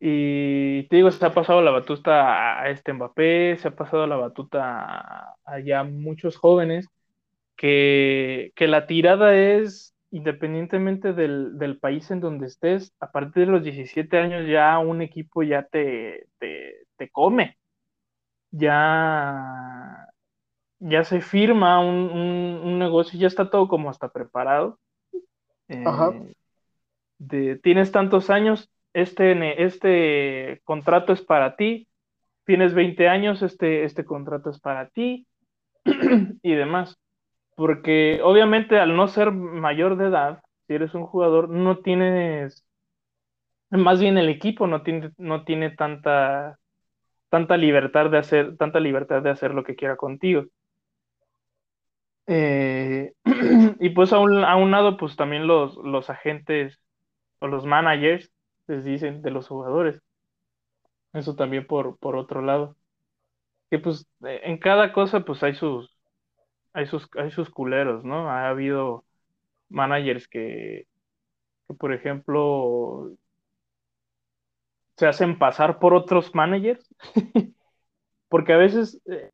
Y te digo, se ha pasado la batuta a este Mbappé, se ha pasado la batuta a, ya muchos jóvenes, que, que, la tirada es, independientemente del, del, país en donde estés, a partir de los 17 años ya un equipo ya te, te, te come. Ya, ya se firma un, un, negocio, ya está todo como hasta preparado. Ajá. Eh, de, tienes tantos años, este, este contrato es para ti, tienes 20 años, este, este contrato es para ti y demás. Porque obviamente al no ser mayor de edad, si eres un jugador, no tienes, más bien el equipo no tiene, no tiene tanta, tanta libertad de hacer, tanta libertad de hacer lo que quiera contigo. Eh, y pues a un, a un, lado, pues también los, los agentes o los managers les dicen de los jugadores. Eso también por, por otro lado. Que pues eh, en cada cosa pues hay sus, hay sus, hay sus culeros, ¿no? Ha habido managers que, que por ejemplo, se hacen pasar por otros managers, porque a veces eh,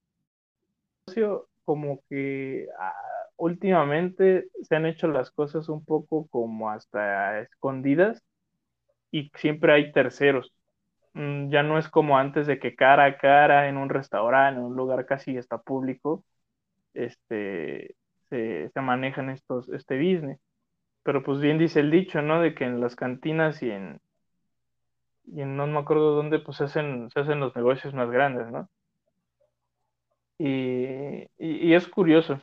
como que ah, últimamente se han hecho las cosas un poco como hasta escondidas y siempre hay terceros. Mm, ya no es como antes de que cara a cara en un restaurante, en un lugar casi está público, este, se, se manejan estos, este business. Pero pues bien dice el dicho, ¿no? De que en las cantinas y en, y en no me acuerdo dónde, pues se hacen, se hacen los negocios más grandes, ¿no? Y, y, es curioso.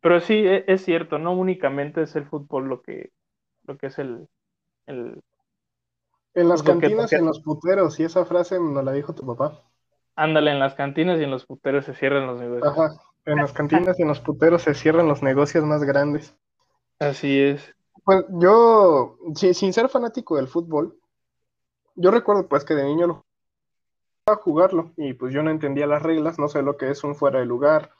Pero sí, e, es, cierto, no únicamente es el fútbol lo que, lo que es el en las cantinas y en los puteros, y esa frase nos la dijo tu papá. Ándale, en las cantinas y en los puteros se cierran los negocios. Ajá, en las cantinas y en los puteros se cierran los negocios más grandes. Así es. Pues yo, sin ser fanático del fútbol, yo recuerdo pues que de niño lo a jugarlo y pues yo no entendía las reglas, no sé lo que es un fuera de lugar,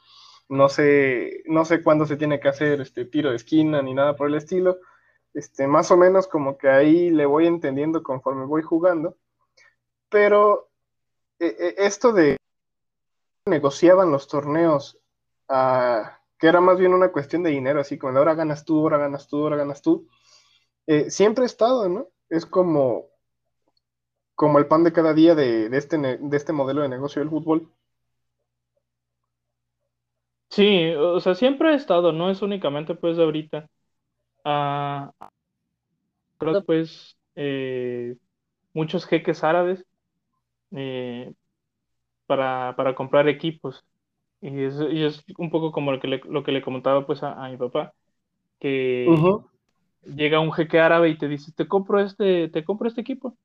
no sé, no sé cuándo se tiene que hacer este tiro de esquina ni nada por el estilo. Este, más o menos como que ahí le voy entendiendo conforme voy jugando. Pero eh, eh, esto de negociaban los torneos, ah, que era más bien una cuestión de dinero, así como de ahora ganas tú, ahora ganas tú, ahora ganas tú, eh, siempre he estado, ¿no? Es como como el pan de cada día de, este, de este modelo de negocio del fútbol. Sí, o sea, siempre ha estado, no es únicamente pues de ahorita. Ah, creo pues eh, muchos jeques árabes eh, para, para, comprar equipos. Y es, y es, un poco como lo que le, lo que le comentaba pues a, mi papá, que llega un jeque árabe y te dice, te compro este, te compro este equipo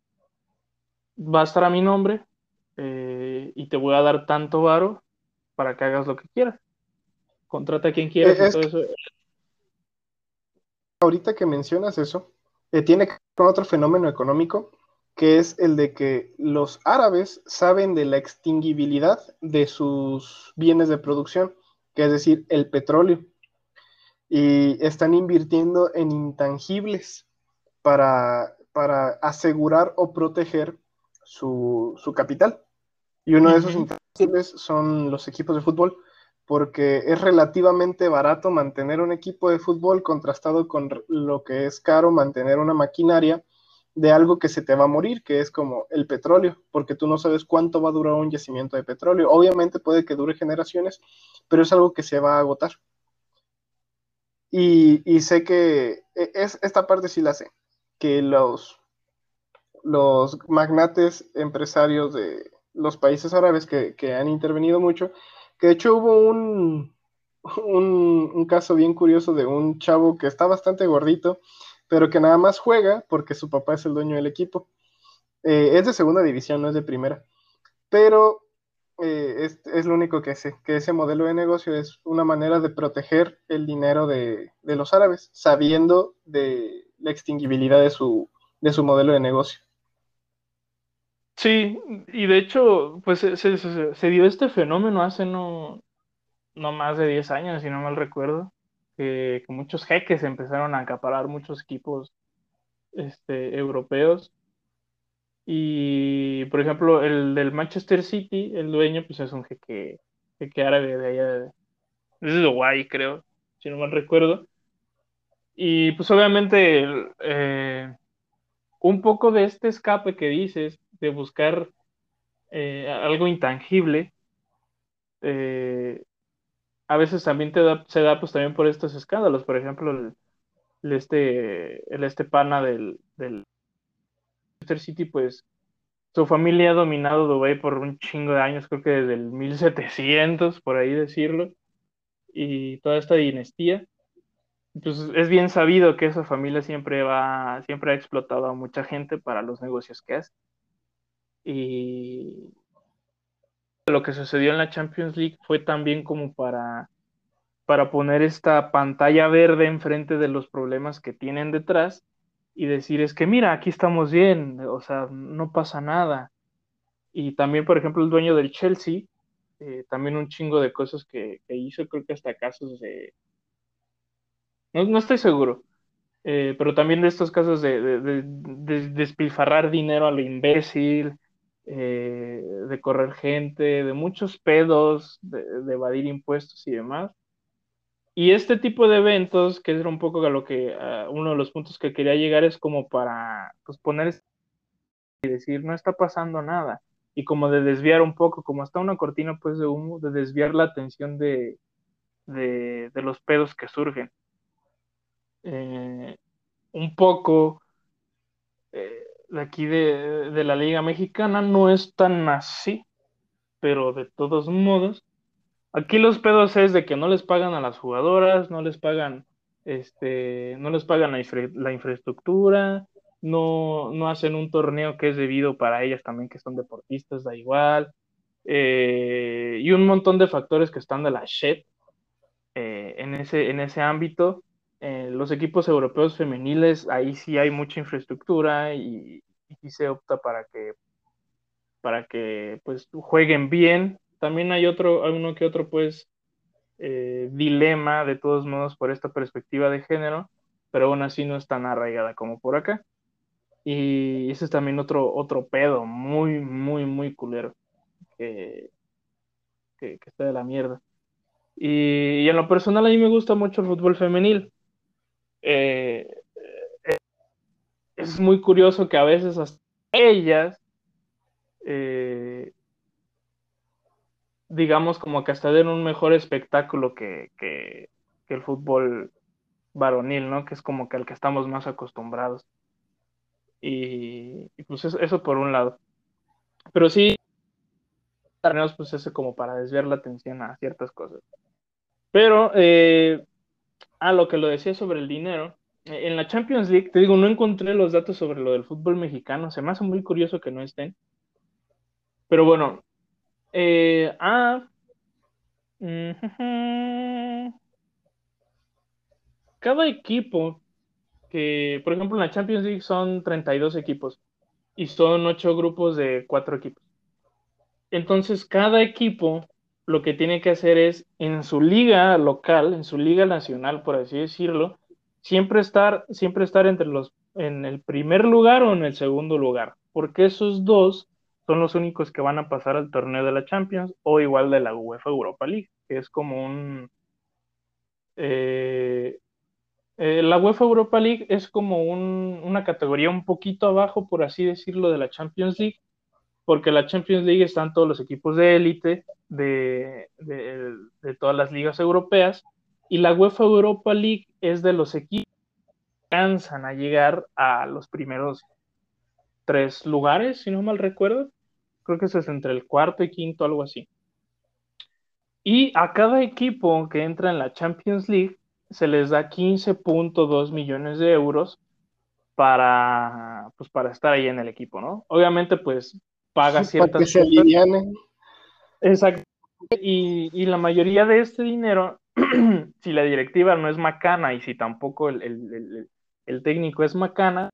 va a estar a mi nombre eh, y te voy a dar tanto varo para que hagas lo que quieras. Contrata a quien quieras y todo eso. Ahorita que mencionas eso, eh, tiene que ver con otro fenómeno económico, que es el de que los árabes saben de la extinguibilidad de sus bienes de producción, que es decir, el petróleo, y están invirtiendo en intangibles para, para asegurar o proteger su, capital. Y uno de esos intangibles son los equipos de fútbol, porque es relativamente barato mantener un equipo de fútbol contrastado con lo que es caro mantener una maquinaria de algo que se te va a morir, que es como el petróleo, porque tú no sabes cuánto va a durar un yacimiento de petróleo. Obviamente puede que dure generaciones, pero es algo que se va a agotar. Y, y sé que e, es, esta parte sí la sé, que los, los magnates empresarios de los países árabes que, han intervenido mucho, que de hecho hubo un, un, caso bien curioso de un chavo que está bastante gordito, pero que nada más juega porque su papá es el dueño del equipo. Eh, es de segunda división, no es de primera. Pero eh, es, lo único que sé, que ese modelo de negocio es una manera de proteger el dinero de, los árabes, sabiendo de la extinguibilidad de su, de su modelo de negocio. Sí, y de hecho, pues se, dio este fenómeno hace no, no más de 10 años, si no mal recuerdo, que, muchos jeques empezaron a acaparar muchos equipos este, europeos. Y, por ejemplo, el del Manchester City, el dueño, pues es un jeque, jeque árabe de allá, de, de Dubái, creo, si no mal recuerdo. Y pues obviamente eh, un poco de este escape que dices, de buscar eh, algo intangible, eh, a veces también te da, se da pues también por estos escándalos. Por ejemplo, el, este, el este pana del, del City, pues su familia ha dominado Dubai por un chingo de años, creo que desde el 1700, por ahí decirlo, y toda esta dinastía. Pues es bien sabido que esa familia siempre va, siempre ha explotado a mucha gente para los negocios que hace. Y lo que sucedió en la Champions League fue también como para, para poner esta pantalla verde enfrente de los problemas que tienen detrás y decir es que mira, aquí estamos bien, o sea, no pasa nada. Y también, por ejemplo, el dueño del Chelsea, eh, también un chingo de cosas que, hizo, creo que hasta casos de... No, no estoy seguro, eh, pero también de estos casos de, de despilfarrar dinero a lo imbécil, eh, de correr gente, de muchos pedos, de, evadir impuestos y demás. Y este tipo de eventos, que es un poco a lo que uno de los puntos que quería llegar es como para pues, poner y decir, no está pasando nada. Y como de desviar un poco, como hasta una cortina pues de humo, de desviar la atención de, de, los pedos que surgen. Eh, un poco eh, de aquí de, la Liga Mexicana no es tan así, pero de todos modos, aquí los pedos es de que no les pagan a las jugadoras, no les pagan, este, no les pagan la, infraestructura, no, no, hacen un torneo que es debido para ellas también, que son deportistas, da igual, eh, y un montón de factores que están de la shit eh, en, ese, en ese ámbito eh, los equipos europeos femeniles, ahí sí hay mucha infraestructura y, se opta para que, para que pues, jueguen bien. También hay otro, uno que otro pues eh, dilema de todos modos por esta perspectiva de género, pero aún así no es tan arraigada como por acá. Y ese es también otro, otro pedo muy, muy, muy culero que, que, está de la mierda. Y, y, en lo personal a mí me gusta mucho el fútbol femenil. Eh, eh, es muy curioso que a veces hasta ellas, eh, digamos, como que hasta den un mejor espectáculo que, el fútbol varonil, ¿no? Que es como que al que estamos más acostumbrados. Y, pues eso, por un lado. Pero sí, torneos, pues eso como para desviar la atención a ciertas cosas. Pero Ah, lo que lo decía sobre el dinero. En la Champions League, te digo, no encontré los datos sobre lo del fútbol mexicano. Se me hace muy curioso que no estén. Pero bueno. Eh, ah. Cada equipo que, por ejemplo, en la Champions League son 32 equipos y son 8 grupos de 4 equipos. Entonces, cada equipo lo que tiene que hacer es en su liga local, en su liga nacional, por así decirlo, siempre estar, siempre estar entre los, en el primer lugar o en el segundo lugar, porque esos dos son los únicos que van a pasar al torneo de la Champions o igual de la UEFA Europa League, que es como un... Eh, eh, la UEFA Europa League es como una categoría un poquito abajo, por así decirlo, de la Champions League, porque la Champions League están todos los equipos de élite de, todas las ligas europeas y la UEFA Europa League es de los equipos que alcanzan a llegar a los primeros tres lugares, si no mal recuerdo. Creo que eso es entre el cuarto y quinto, algo así. Y a cada equipo que entra en la Champions League se les da 15.2 millones de euros para, pues para estar ahí en el equipo, ¿no? Obviamente, pues paga ciertas para que se alivianen. Exacto. Y, y, la mayoría de este dinero, si la directiva no es macana y si tampoco el, el, el, técnico es macana,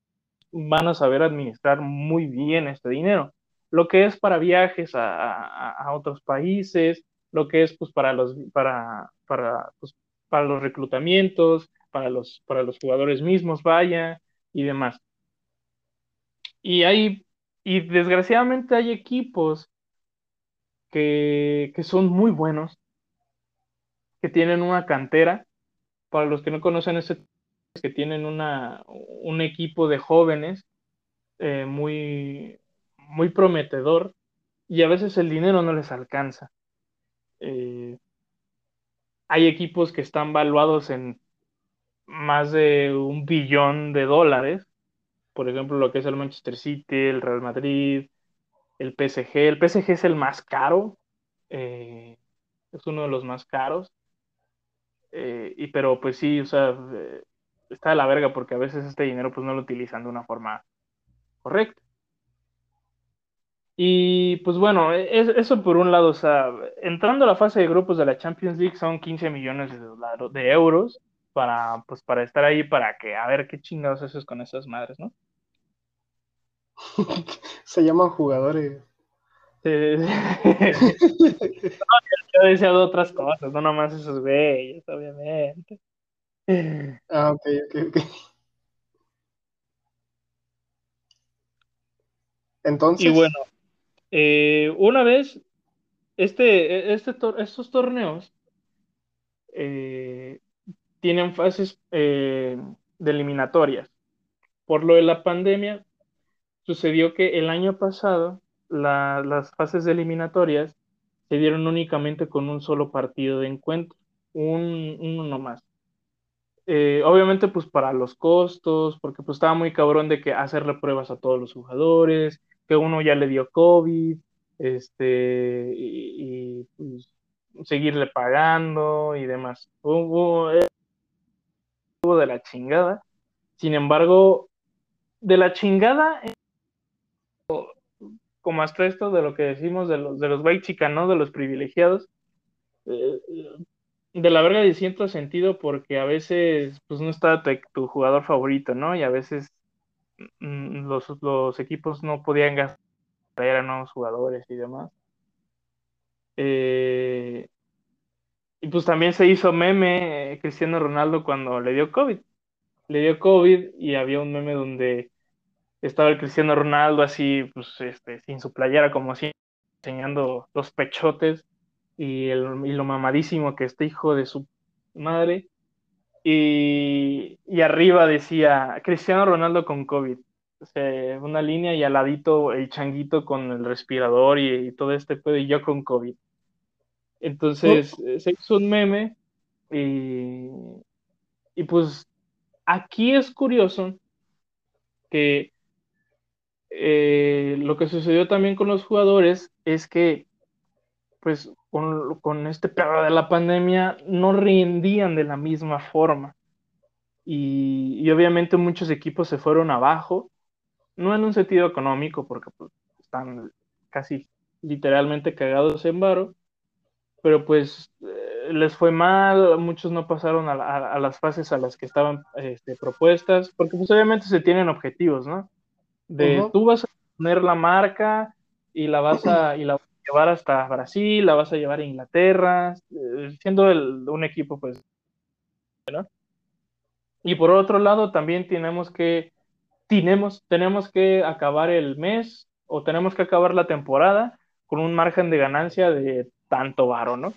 van a saber administrar muy bien este dinero. Lo que es para viajes a, a, a otros países, lo que es pues para los, para, para, pues, para los reclutamientos, para los, para los jugadores mismos, vaya, y demás. Y hay, y desgraciadamente hay equipos que, que son muy buenos, que tienen una cantera. Para los que no conocen ese, que tienen una, un equipo de jóvenes eh, muy, muy prometedor y a veces el dinero no les alcanza. Eh, hay equipos que están valuados en más de un billón de dólares. Por ejemplo, lo que es el Manchester City, el Real Madrid, el PSG. El PSG es el más caro. Eh, es uno de los más caros. Eh, y pero pues sí, o sea, eh, está de la verga porque a veces este dinero pues no lo utilizan de una forma correcta. Y pues bueno, e, eso por un lado, o sea, entrando a la fase de grupos de la Champions League son 15 millones de, euros para, pues, para estar ahí, para que, a ver qué chingados haces con esas madres, ¿no? Se llaman jugadores. yo decía de otras cosas, no nomás esos güeyes, obviamente. Ah, ok, ok, ok. Entonces. Y bueno, eh, una vez, este, este, estos torneos eh, tienen fases eh, de eliminatorias. Por lo de la pandemia, sucedió que el año pasado las fases eliminatorias se dieron únicamente con un solo partido de encuentro, un, uno más. Eh, obviamente, pues para los costos, porque pues estaba muy cabrón de que hacerle pruebas a todos los jugadores, que uno ya le dio COVID, este, y, pues, seguirle pagando y demás. Hubo, eh, de la chingada. Sin embargo, de la chingada, como hasta esto de lo que decimos de los, de los ¿no? De los privilegiados. Eh, de la verga de cierto sentido porque a veces pues no está tu, jugador favorito, ¿no? Y a veces mm, los, los equipos no podían gastar a nuevos jugadores y demás. Eh, y pues también se hizo meme eh, Cristiano Ronaldo cuando le dio COVID. Le dio COVID y había un meme donde estaba el Cristiano Ronaldo así, pues, este, sin su playera, como así, enseñando los pechotes y, el, lo mamadísimo que este hijo de su madre. Y, arriba decía Cristiano Ronaldo con COVID. una línea y al ladito el changuito con el respirador y, todo este pedo y yo con COVID. Entonces eh, se hizo un meme y, y pues aquí es curioso que eh, lo que sucedió también con los jugadores es que pues con, este pedo de la pandemia no rendían de la misma forma y, y, obviamente muchos equipos se fueron abajo, no en un sentido económico porque pues, están casi literalmente cagados en varo, pero pues eh, les fue mal, muchos no pasaron a, las fases a las que estaban este, propuestas, porque pues obviamente se tienen objetivos, ¿no? De tú vas a poner la marca y la vas a, y la llevar hasta Brasil, la vas a llevar a Inglaterra, eh, siendo el, un equipo pues, ¿no? Y por otro lado también tenemos que, tenemos, tenemos que acabar el mes o tenemos que acabar la temporada con un margen de ganancia de tanto varo, ¿no?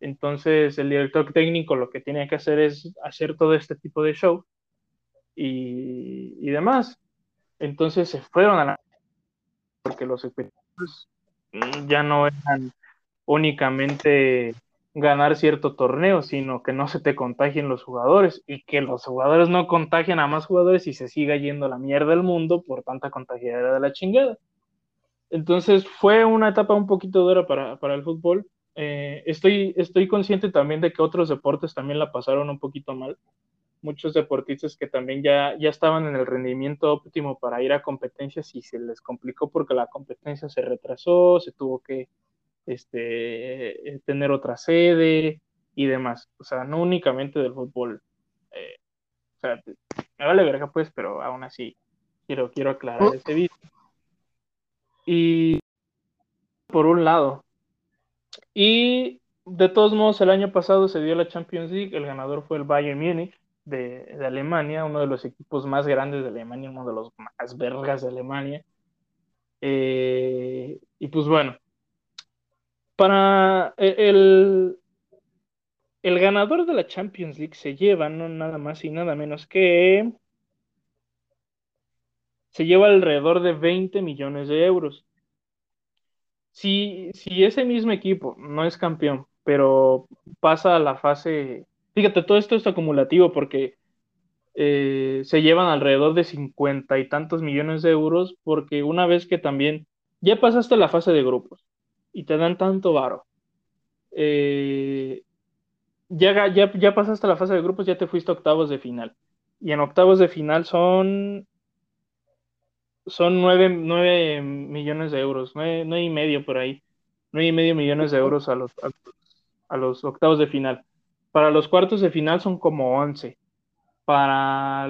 Entonces el director técnico lo que tiene que hacer es hacer todo este tipo de show y, y demás. Entonces se fueron a la... porque los objetivos ya no eran únicamente ganar cierto torneo, sino que no se te contagien los jugadores y que los jugadores no contagien a más jugadores y se siga yendo la mierda del mundo por tanta contagiadera de la chingada. Entonces fue una etapa un poquito dura para, para el fútbol. Eh, estoy, estoy consciente también de que otros deportes también la pasaron un poquito mal. Muchos deportistas que también ya, ya estaban en el rendimiento óptimo para ir a competencias y se les complicó porque la competencia se retrasó, se tuvo que este, tener otra sede y demás. O sea, no únicamente del fútbol. Eh, o sea, me vale verga pues, pero aún así quiero, quiero aclarar oh. este video. Y por un lado. Y de todos modos, el año pasado se dio la Champions League, el ganador fue el Bayern Múnich de, Alemania, uno de los equipos más grandes de Alemania, uno de los más vergas de Alemania. Eh, y pues bueno, para e, el, el ganador de la Champions League se lleva no nada más y nada menos que se lleva alrededor de 20 millones de euros. Si, si ese mismo equipo no es campeón, pero pasa a la fase, fíjate, todo esto es acumulativo porque eh, se llevan alrededor de 50 y tantos millones de euros porque una vez que también ya pasaste la fase de grupos y te dan tanto varo, eh, ya, ya, ya pasaste la fase de grupos, ya te fuiste a octavos de final. Y en octavos de final son son nueve, millones de euros, nueve, y medio por ahí, nueve y medio millones de euros a los, a, los octavos de final. Para los cuartos de final son como once. Para,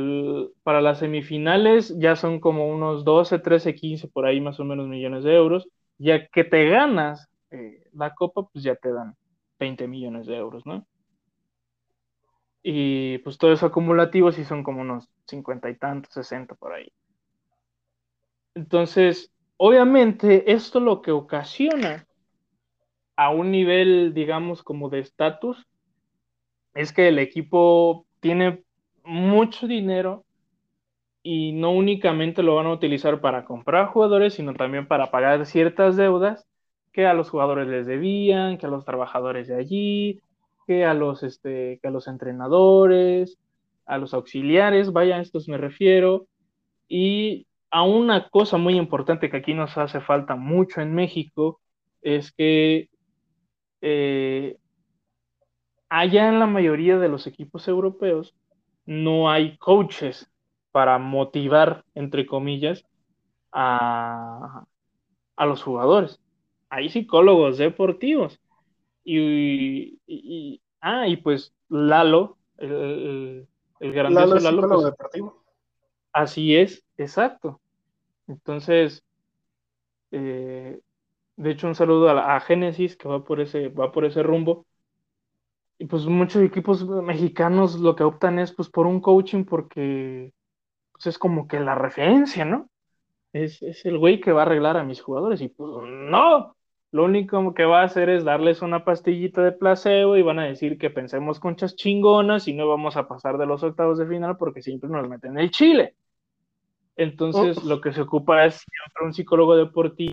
para las semifinales ya son como unos 12, 13, 15 por ahí más o menos millones de euros. Ya que te ganas eh, la copa, pues ya te dan 20 millones de euros, ¿no? Y pues todo eso acumulativo sí son como unos 50 y tantos, 60 por ahí. Entonces, obviamente, esto lo que ocasiona a un nivel, digamos, como de estatus, es que el equipo tiene mucho dinero y no únicamente lo van a utilizar para comprar jugadores, sino también para pagar ciertas deudas que a los jugadores les debían, que a los trabajadores de allí, que a los, este, que a los entrenadores, a los auxiliares, vaya, a estos me refiero, y a una cosa muy importante que aquí nos hace falta mucho en México es que eh, allá en la mayoría de los equipos europeos no hay coaches para motivar, entre comillas, a, los jugadores. Hay psicólogos deportivos. Y, ah, y pues Lalo, el, el, grandioso Lalo, pues, deportivo. Así es, exacto. Entonces, eh, de hecho, un saludo a, Génesis que va por ese, va por ese rumbo. Y pues muchos equipos mexicanos lo que optan es pues por un coaching porque pues, es como que la referencia, ¿no? Es, es el güey que va a arreglar a mis jugadores. Y pues no, lo único que va a hacer es darles una pastillita de placebo y van a decir que pensemos conchas chingonas y no vamos a pasar de los octavos de final porque siempre nos meten el chile. Entonces, oh. lo que se ocupa es siempre un psicólogo deportivo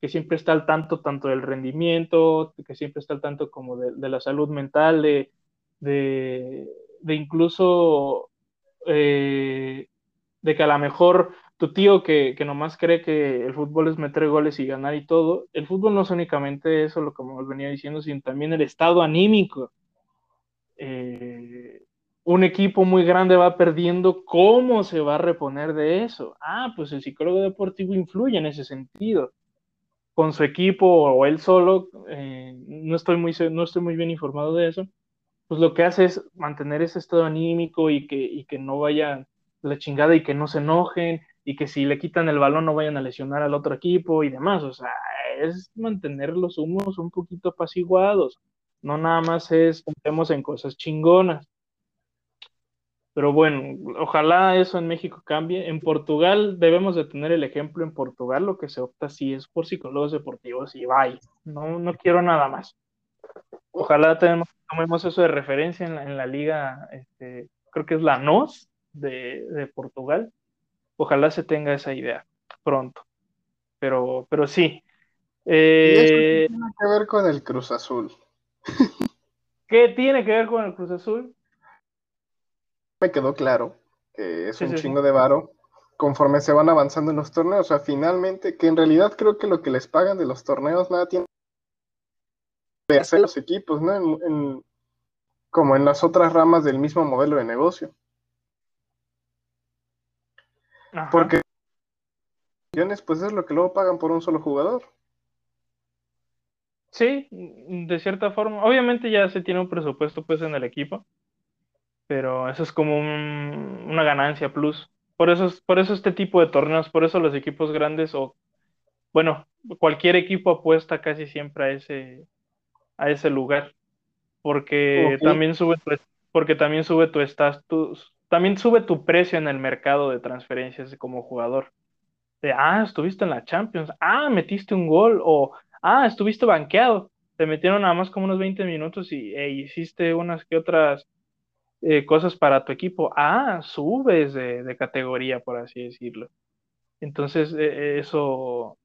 que, siempre está al tanto tanto del rendimiento, que siempre está al tanto como de, la salud mental, de, de, incluso eh, de que a lo mejor tu tío que, que, nomás cree que el fútbol es meter goles y ganar y todo, el fútbol no es únicamente eso, lo que me venía diciendo, sino también el estado anímico. Eh, un equipo muy grande va perdiendo, ¿cómo se va a reponer de eso? Ah, pues el psicólogo deportivo influye en ese sentido. Con su equipo o él solo, eh, no, estoy muy, no estoy muy bien informado de eso, pues lo que hace es mantener ese estado anímico y que, y que no vaya la chingada y que no se enojen y que si le quitan el balón no vayan a lesionar al otro equipo y demás. O sea, es mantener los humos un poquito apaciguados. No nada más es pensemos en cosas chingonas. Pero bueno, ojalá eso en México cambie. En Portugal debemos de tener el ejemplo. En Portugal lo que se opta sí es por psicólogos deportivos y bye. No, no quiero nada más. Ojalá tenemos, tomemos eso de referencia en la, liga, este, creo que es la NOS de, Portugal. Ojalá se tenga esa idea pronto. Pero, pero sí. Eh, ¿Qué tiene que ver con el Cruz Azul? ¿Qué tiene que ver con el Cruz Azul? Me quedó claro que es un chingo de varo conforme se van avanzando en los torneos. O sea, finalmente, que en realidad creo que lo que les pagan de los torneos nada tiene que hacer los equipos, ¿no? En, como en las otras ramas del mismo modelo de negocio. Porque pues es lo que luego pagan por un solo jugador. Sí, de cierta forma. Obviamente ya se tiene un presupuesto pues en el equipo, pero eso es como una ganancia plus. Por eso, por eso este tipo de torneos, por eso los equipos grandes o, bueno, cualquier equipo apuesta casi siempre a ese, a ese lugar, porque también sube tu, porque también sube tu estatus, también sube tu precio en el mercado de transferencias como jugador. De, ah, estuviste en la Champions, ah, metiste un gol, o ah, estuviste banqueado, te metieron nada más como unos 20 minutos y e hiciste unas que otras eh, cosas para tu equipo, ah, subes de, categoría, por así decirlo. Entonces, e, e, eso,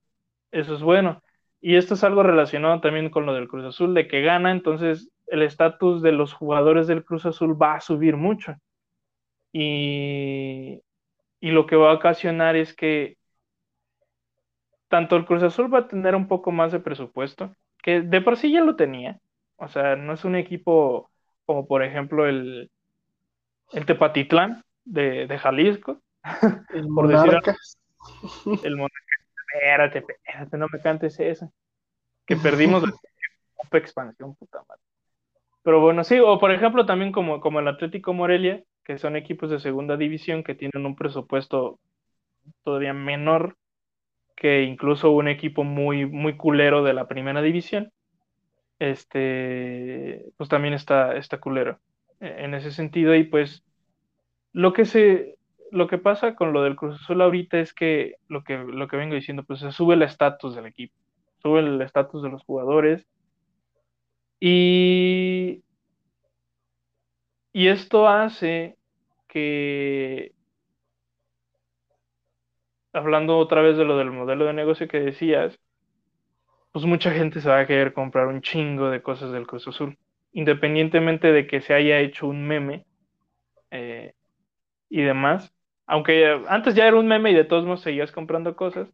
eso es bueno. Y esto es algo relacionado también con lo del Cruz Azul, de que gana, entonces el estatus de los jugadores del Cruz Azul va a subir mucho. Y, y lo que va a ocasionar es que tanto el Cruz Azul va a tener un poco más de presupuesto, que de por sí ya lo tenía. O sea, no es un equipo como por ejemplo el, el Tepatitlán de, de Jalisco. El por Monarcas. el Monarcas. Espérate, espérate, no me cantes eso. Que perdimos la expansión, puta madre. Pero bueno, sí, o por ejemplo también como, como el Atlético Morelia, que son equipos de segunda división que tienen un presupuesto todavía menor que incluso un equipo muy, muy culero de la primera división, este, pues también está, está culero en ese sentido. Y pues lo que se, lo que pasa con lo del Cruz Azul ahorita es que lo que, lo que vengo diciendo, pues se sube el estatus del equipo, sube el estatus de los jugadores. Y, y esto hace que hablando otra vez de lo del modelo de negocio que decías, pues mucha gente se va a querer comprar un chingo de cosas del Cruz Azul, independientemente de que se haya hecho un meme eh, y demás. Aunque antes ya era un meme y de todos modos seguías comprando cosas,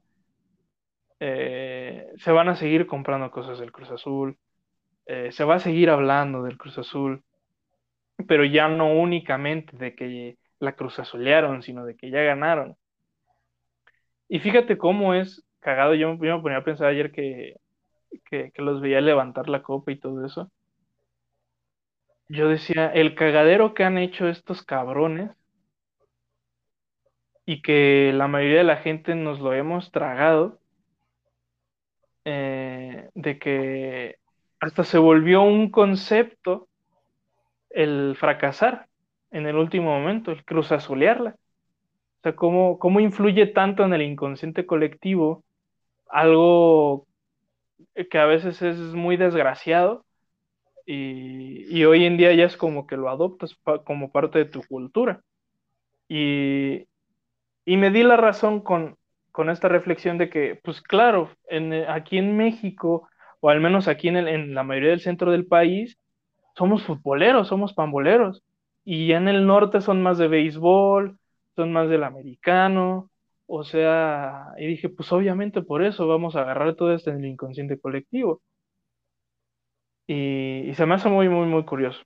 eh, se van a seguir comprando cosas del Cruz Azul, eh, se va a seguir hablando del Cruz Azul, pero ya no únicamente de que la Cruz Azulearon, sino de que ya ganaron. Y fíjate cómo es cagado. Yo, me ponía a pensar ayer que, que, los veía levantar la copa y todo eso. Yo decía, el cagadero que han hecho estos cabrones y que la mayoría de la gente nos lo hemos tragado, eh, de que hasta se volvió un concepto el fracasar en el último momento, el cruzazulearla. O sea, cómo, cómo influye tanto en el inconsciente colectivo algo que a veces es muy desgraciado y, hoy en día ya es como que lo adoptas como parte de tu cultura. Y, me di la razón con, con, esta reflexión de que, pues claro, en, aquí en México, o al menos aquí en, en la mayoría del centro del país, somos futboleros, somos pamboleros. Y en el norte son más de béisbol, son más del americano, o sea, y dije, pues obviamente por eso vamos a agarrar todo esto en el inconsciente colectivo. Y, se me hace muy, muy, muy curioso.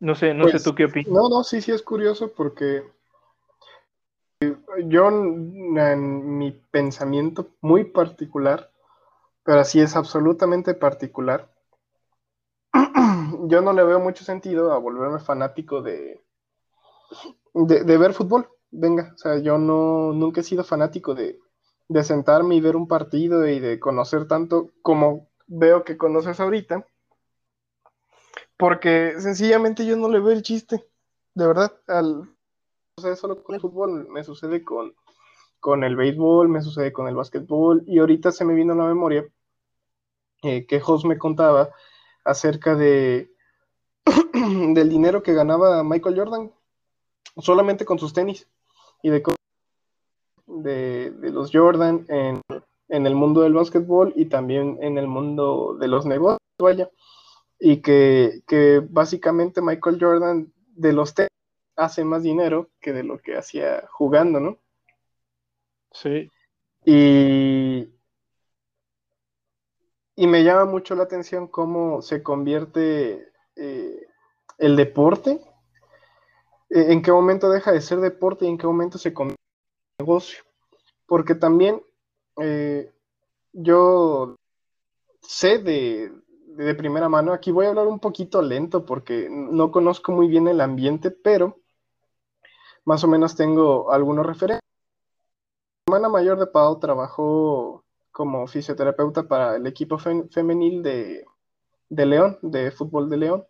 No sé, no sé pues, tú qué opinas. No, no, sí, sí es curioso porque yo en mi pensamiento muy particular, pero así es absolutamente particular, yo no le veo mucho sentido a volverme fanático de, de, ver fútbol, venga, o sea, yo no, nunca he sido fanático de, de sentarme y ver un partido y de conocer tanto como veo que conoces ahorita, porque sencillamente yo no le veo el chiste, de verdad, al, o sea, solo con el fútbol, me sucede con, con el béisbol, me sucede con el básquetbol, y ahorita se me vino a la memoria eh, que Jos me contaba acerca de del dinero que ganaba Michael Jordan solamente con sus tenis y de, de, los Jordan en, el mundo del básquetbol y también en el mundo de los negocios, vaya. Y que, básicamente Michael Jordan de los tenis hace más dinero que de lo que hacía jugando, ¿no? Sí. Y, y me llama mucho la atención cómo se convierte eh, el deporte, eh, en qué momento deja de ser deporte y en qué momento se convierte en negocio. Porque también eh, yo sé de, de primera mano, aquí voy a hablar un poquito lento porque no conozco muy bien el ambiente, pero más o menos tengo algunos referentes. La hermana mayor de Pau trabajó como fisioterapeuta para el equipo femenil de, León, de fútbol de León.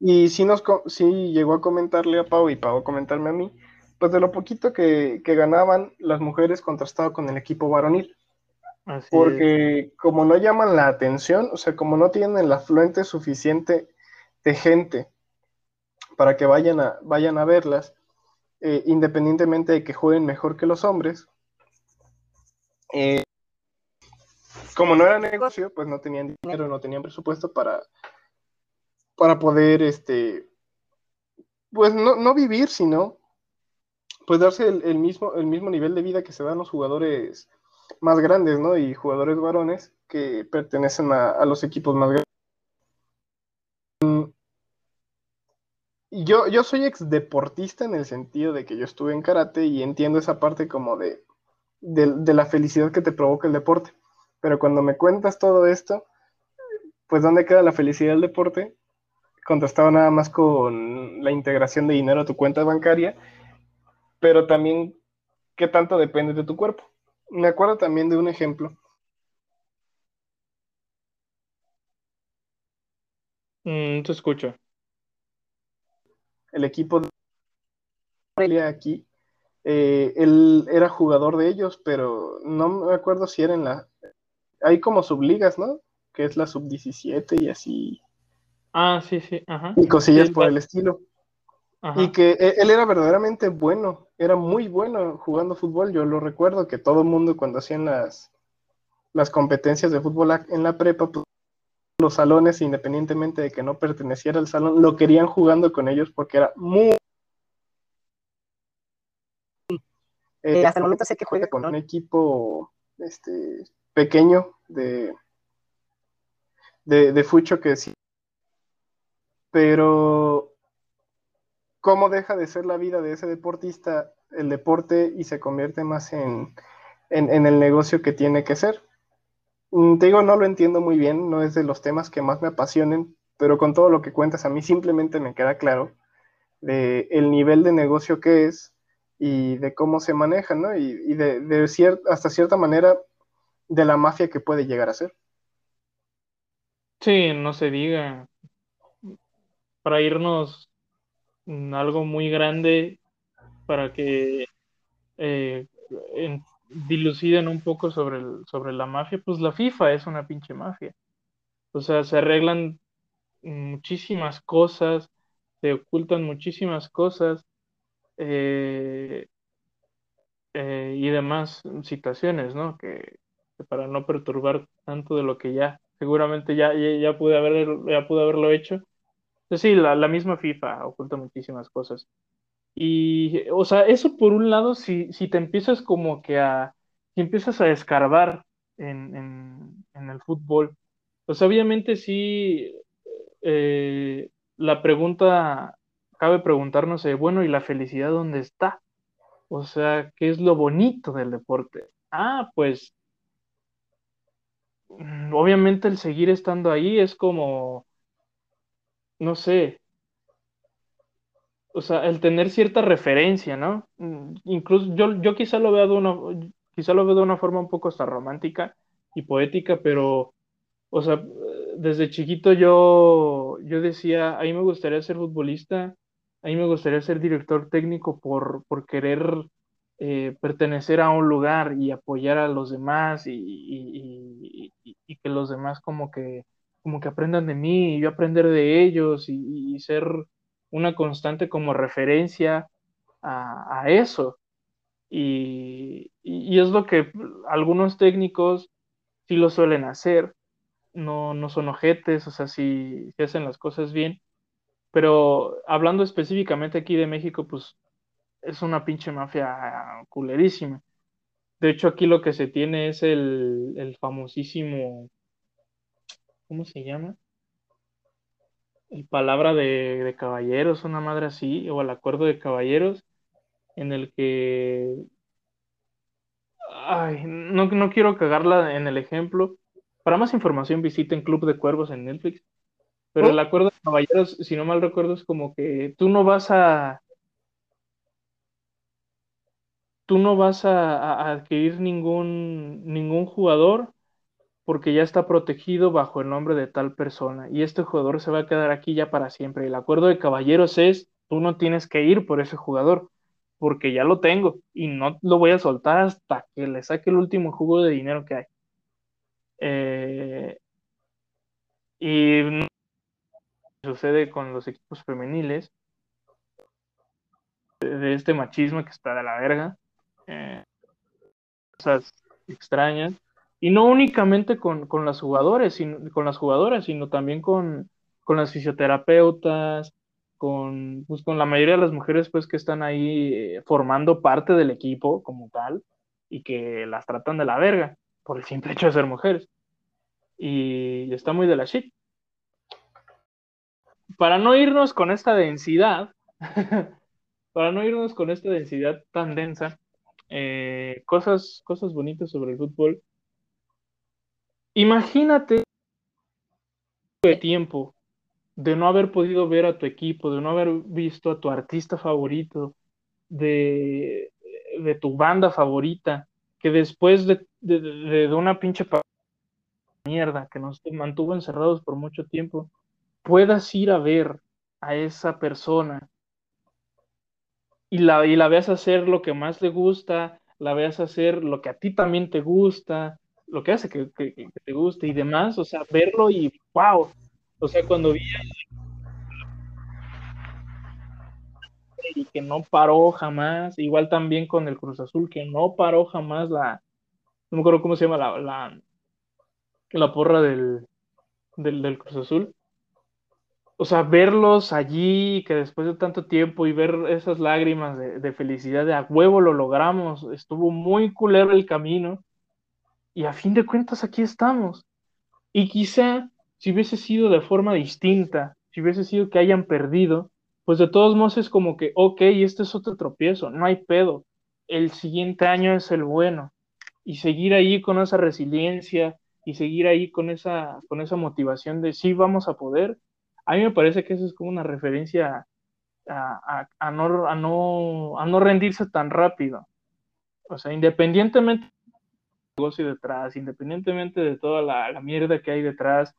Y sí, nos, sí llegó a comentarle a Pau y Pau a comentarme a mí, pues de lo poquito que, ganaban las mujeres contrastado con el equipo varonil. Porque como no llaman la atención, o sea, como no tienen el afluente suficiente de gente para que vayan a, vayan a verlas, eh, independientemente de que jueguen mejor que los hombres, eh, como no era negocio, pues no tenían dinero, no tenían presupuesto para, para poder, este, pues no, vivir, sino pues darse el, mismo, el mismo nivel de vida que se dan los jugadores más grandes, ¿no? Y jugadores varones que pertenecen a, los equipos más grandes. Yo, yo soy ex deportista en el sentido de que yo estuve en karate y entiendo esa parte como de de, la felicidad que te provoca el deporte. Pero cuando me cuentas todo esto, pues ¿dónde queda la felicidad del deporte? Contrastado nada más con la integración de dinero a tu cuenta bancaria, pero también qué tanto depende de tu cuerpo. Me acuerdo también de un ejemplo. Mm, te escucho. El equipo de aquí eh, él era jugador de ellos, pero no me acuerdo si era en la... Hay como subligas, ¿no? Que es la sub-17 y así. Ah, sí, sí, ajá. Y cosillas por el estilo. Y que e, él era verdaderamente bueno, era muy bueno jugando fútbol. Yo lo recuerdo que todo el mundo cuando hacían las, las competencias de fútbol en la prepa, pues, los salones, independientemente de que no perteneciera al salón, lo querían jugando con ellos porque era muy Eh, hasta el momento sé que juega con un equipo este, pequeño de, de, Fucho que sí. Pero, ¿cómo deja de ser la vida de ese deportista el deporte y se convierte más en, en, el negocio que tiene que ser? Mm, te digo, no lo entiendo muy bien, no es de los temas que más me apasionen, pero con todo lo que cuentas a mí simplemente me queda claro de el nivel de negocio que es y de cómo se maneja, ¿no? Y, de, de hasta cierta manera de la mafia que puede llegar a ser. Sí, no se diga. Para irnos algo muy grande, para que eh, diluciden un poco sobre, sobre la mafia, pues la FIFA es una pinche mafia. O sea, se arreglan muchísimas cosas, se ocultan muchísimas cosas eh, eh, y demás situaciones, ¿no? Que, para no perturbar tanto de lo que ya seguramente ya, ya, pude, haber, ya pude haberlo hecho. Sí, la, la, misma FIFA oculta muchísimas cosas. Y, o sea, eso por un lado, si, si te empiezas como que a, si empiezas a escarbar en, en, en el fútbol, pues obviamente sí, eh, la pregunta cabe preguntarnos, eh, bueno, ¿y la felicidad dónde está? O sea, ¿qué es lo bonito del deporte? Ah, pues mm, obviamente el seguir estando ahí es como, no sé, o sea, el tener cierta referencia, ¿no? Mm, incluso yo, yo quizá lo veo de una, quizá lo veo de una forma un poco hasta romántica y poética, pero, o sea, desde chiquito yo, yo decía, a mí me gustaría ser futbolista a mí me gustaría ser director técnico por, por querer eh, pertenecer a un lugar y apoyar a los demás y, que los demás como que, como que aprendan de mí y yo aprender de ellos y, ser una constante como referencia a, eso. Y, es lo que algunos técnicos sí lo suelen hacer, no, no son ojetes, o sea, si hacen las cosas bien, pero hablando específicamente aquí de México, pues es una pinche mafia culerísima. De hecho, aquí lo que se tiene es el, famosísimo, ¿cómo se llama? palabra de, de, caballeros, una madre así, o el acuerdo de caballeros, en el que... Ay, no, no quiero cagarla en el ejemplo. Para más información visiten Club de Cuervos en Netflix. Pero el acuerdo de caballeros, si no mal recuerdo, es como que tú no vas a tú no vas a, adquirir ningún, ningún jugador porque ya está protegido bajo el nombre de tal persona y este jugador se va a quedar aquí ya para siempre. El acuerdo de caballeros es, tú no tienes que ir por ese jugador porque ya lo tengo y no lo voy a soltar hasta que le saque el último jugo de dinero que hay. Eh, y sucede con los equipos femeniles de este machismo que está de la verga eh, cosas extrañas. Y no únicamente con, con las jugadores, sino, con las jugadoras, sino también con, con las fisioterapeutas, con, pues, con la mayoría de las mujeres pues, que están ahí eh, formando parte del equipo como tal y que las tratan de la verga por el simple hecho de ser mujeres. Y está muy de la shit. Para no irnos con esta densidad, para no irnos con esta densidad tan densa, eh, cosas, cosas bonitas sobre el fútbol. Imagínate el tiempo de no haber podido ver a tu equipo, de no haber visto a tu artista favorito, de, de tu banda favorita, que después de, de, de una pinche mierda que nos mantuvo encerrados por mucho tiempo, puedas ir a ver a esa persona y la, y la veas hacer lo que más le gusta, la veas hacer lo que a ti también te gusta, lo que hace que, te guste y demás, o sea, verlo y wow, o sea, cuando vi y que no paró jamás, igual también con el Cruz Azul, que no paró jamás la, no me acuerdo cómo se llama la, la, la porra del, del, del Cruz Azul, o sea, verlos allí, que después de tanto tiempo y ver esas lágrimas de, felicidad, de a huevo lo logramos, estuvo muy culero el camino y a fin de cuentas aquí estamos. Y quizá si hubiese sido de forma distinta, si hubiese sido que hayan perdido, pues de todos modos es como que, ok, este es otro tropiezo, no hay pedo, el siguiente año es el bueno. Y seguir ahí con esa resiliencia y seguir ahí con esa, con esa motivación de sí vamos a poder, a mí me parece que eso es como una referencia a, no, a, no, a no rendirse tan rápido. O sea, independientemente negocio detrás, independientemente de toda la, mierda que hay detrás,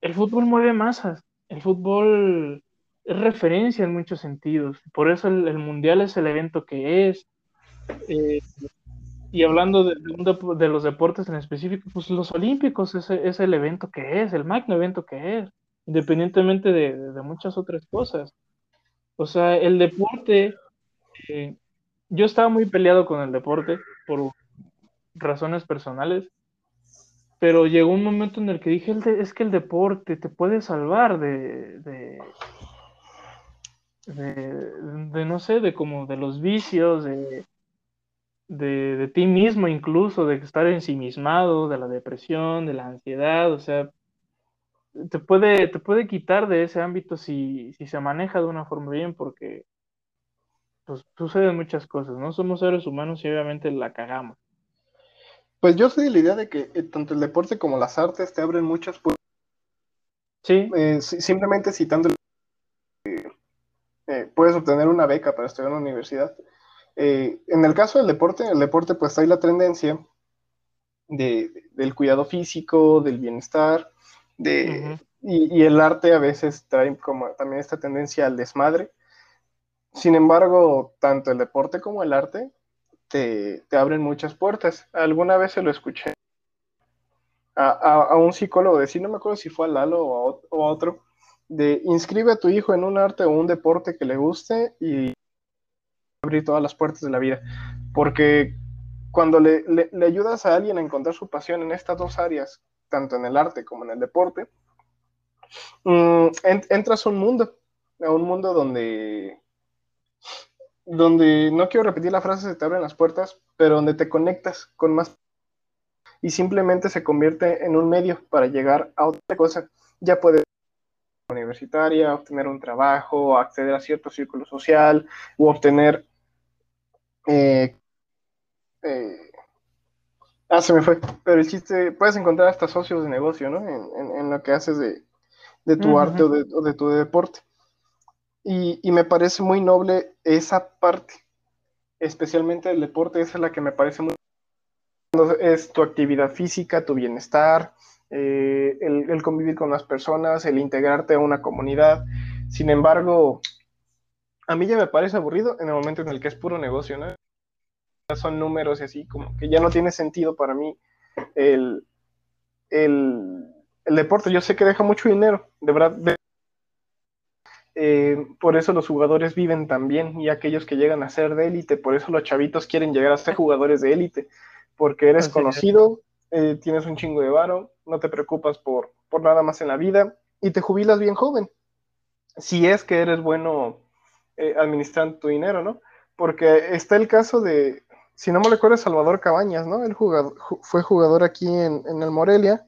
el fútbol mueve masas. El fútbol es referencia en muchos sentidos. Por eso el, mundial es el evento que es. Eh, y hablando de, de, los deportes en específico, pues los olímpicos es, el evento que es, el magno evento que es independientemente de, muchas otras cosas. O sea, el deporte, eh, yo estaba muy peleado con el deporte por razones personales, pero llegó un momento en el que dije, es que el deporte te puede salvar de, de, de, no sé, de como de los vicios, de, de, de ti mismo incluso, de estar ensimismado, de la depresión, de la ansiedad, o sea, te puede, te puede quitar de ese ámbito si, se maneja de una forma bien, porque pues suceden muchas cosas, ¿no? Somos seres humanos y obviamente la cagamos. Pues yo soy de la idea de que eh, tanto el deporte como las artes te abren muchas puertas. Sí. Eh, simplemente citando, eh, puedes obtener una beca para estudiar en la universidad. en el caso del deporte, el deporte pues hay la tendencia del cuidado físico, del bienestar, de, y, el arte a veces trae como también esta tendencia al desmadre. Sin embargo, tanto el deporte como el arte te, abren muchas puertas. Alguna vez se lo escuché a, un psicólogo decir, no me acuerdo si fue a Lalo o a, otro, de inscribe a tu hijo en un arte o un deporte que le guste y abrir todas las puertas de la vida. Porque cuando le, le, ayudas a alguien a encontrar su pasión en estas dos áreas tanto en el arte como en el deporte, mm, entras a un mundo, a un mundo donde, donde, no quiero repetir la frase, se te abren las puertas, pero donde te conectas con más y simplemente se convierte en un medio para llegar a otra cosa. Ya puede universitaria, obtener un trabajo, acceder a cierto círculo social o obtener... Eh, eh, ah, se me fue, pero el chiste, puedes encontrar hasta socios de negocio, ¿no? En, lo que haces de, tu arte o de, tu deporte. Y, y me parece muy noble esa parte, especialmente el deporte, esa es la que me parece muy es tu actividad física, tu bienestar, eh, el, convivir con las personas, el integrarte a una comunidad. Sin embargo, a mí ya me parece aburrido en el momento en el que es puro negocio, ¿no? Son números y así, como que ya no tiene sentido para mí el, deporte. Yo sé que deja mucho dinero, de verdad. Eh, por eso los jugadores viven tan bien y aquellos que llegan a ser de élite, por eso los chavitos quieren llegar a ser jugadores de élite porque eres conocido, eh, tienes un chingo de varo, no te preocupas por, por nada más en la vida y te jubilas bien joven. Si es que eres bueno eh, administrando tu dinero, ¿no? Porque está el caso de, si no me recuerdo, Salvador Cabañas, ¿no? Él fue jugador aquí en, el Morelia.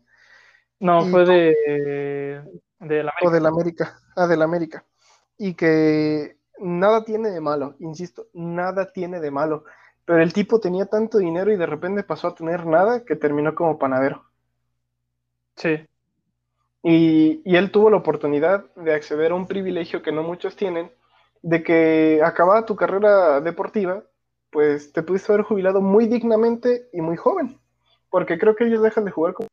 No, fue de, de la América. O del América. Ah, del América. Y que nada tiene de malo, insisto, nada tiene de malo pero el tipo tenía tanto dinero y de repente pasó a tener nada que terminó como panadero. Sí. Y, él tuvo la oportunidad de acceder a un privilegio que no muchos tienen, de que acabada tu carrera deportiva, pues te pudiste haber jubilado muy dignamente y muy joven, porque creo que ellos dejan de jugar como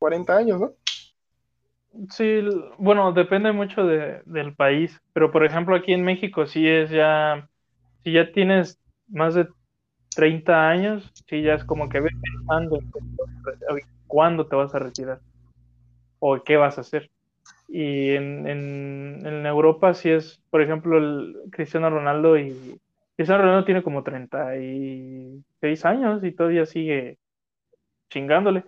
40 años, ¿no? Sí, bueno, depende mucho del país, pero por ejemplo aquí en México sí es ya, si ya tienes más de 30 años, sí, ya es como que ves pensando en cuándo te vas a retirar o qué vas a hacer. Y en, en, Europa sí es, por ejemplo, el Cristiano Ronaldo y Cristiano Ronaldo tiene como 36 años y todavía sigue chingándole.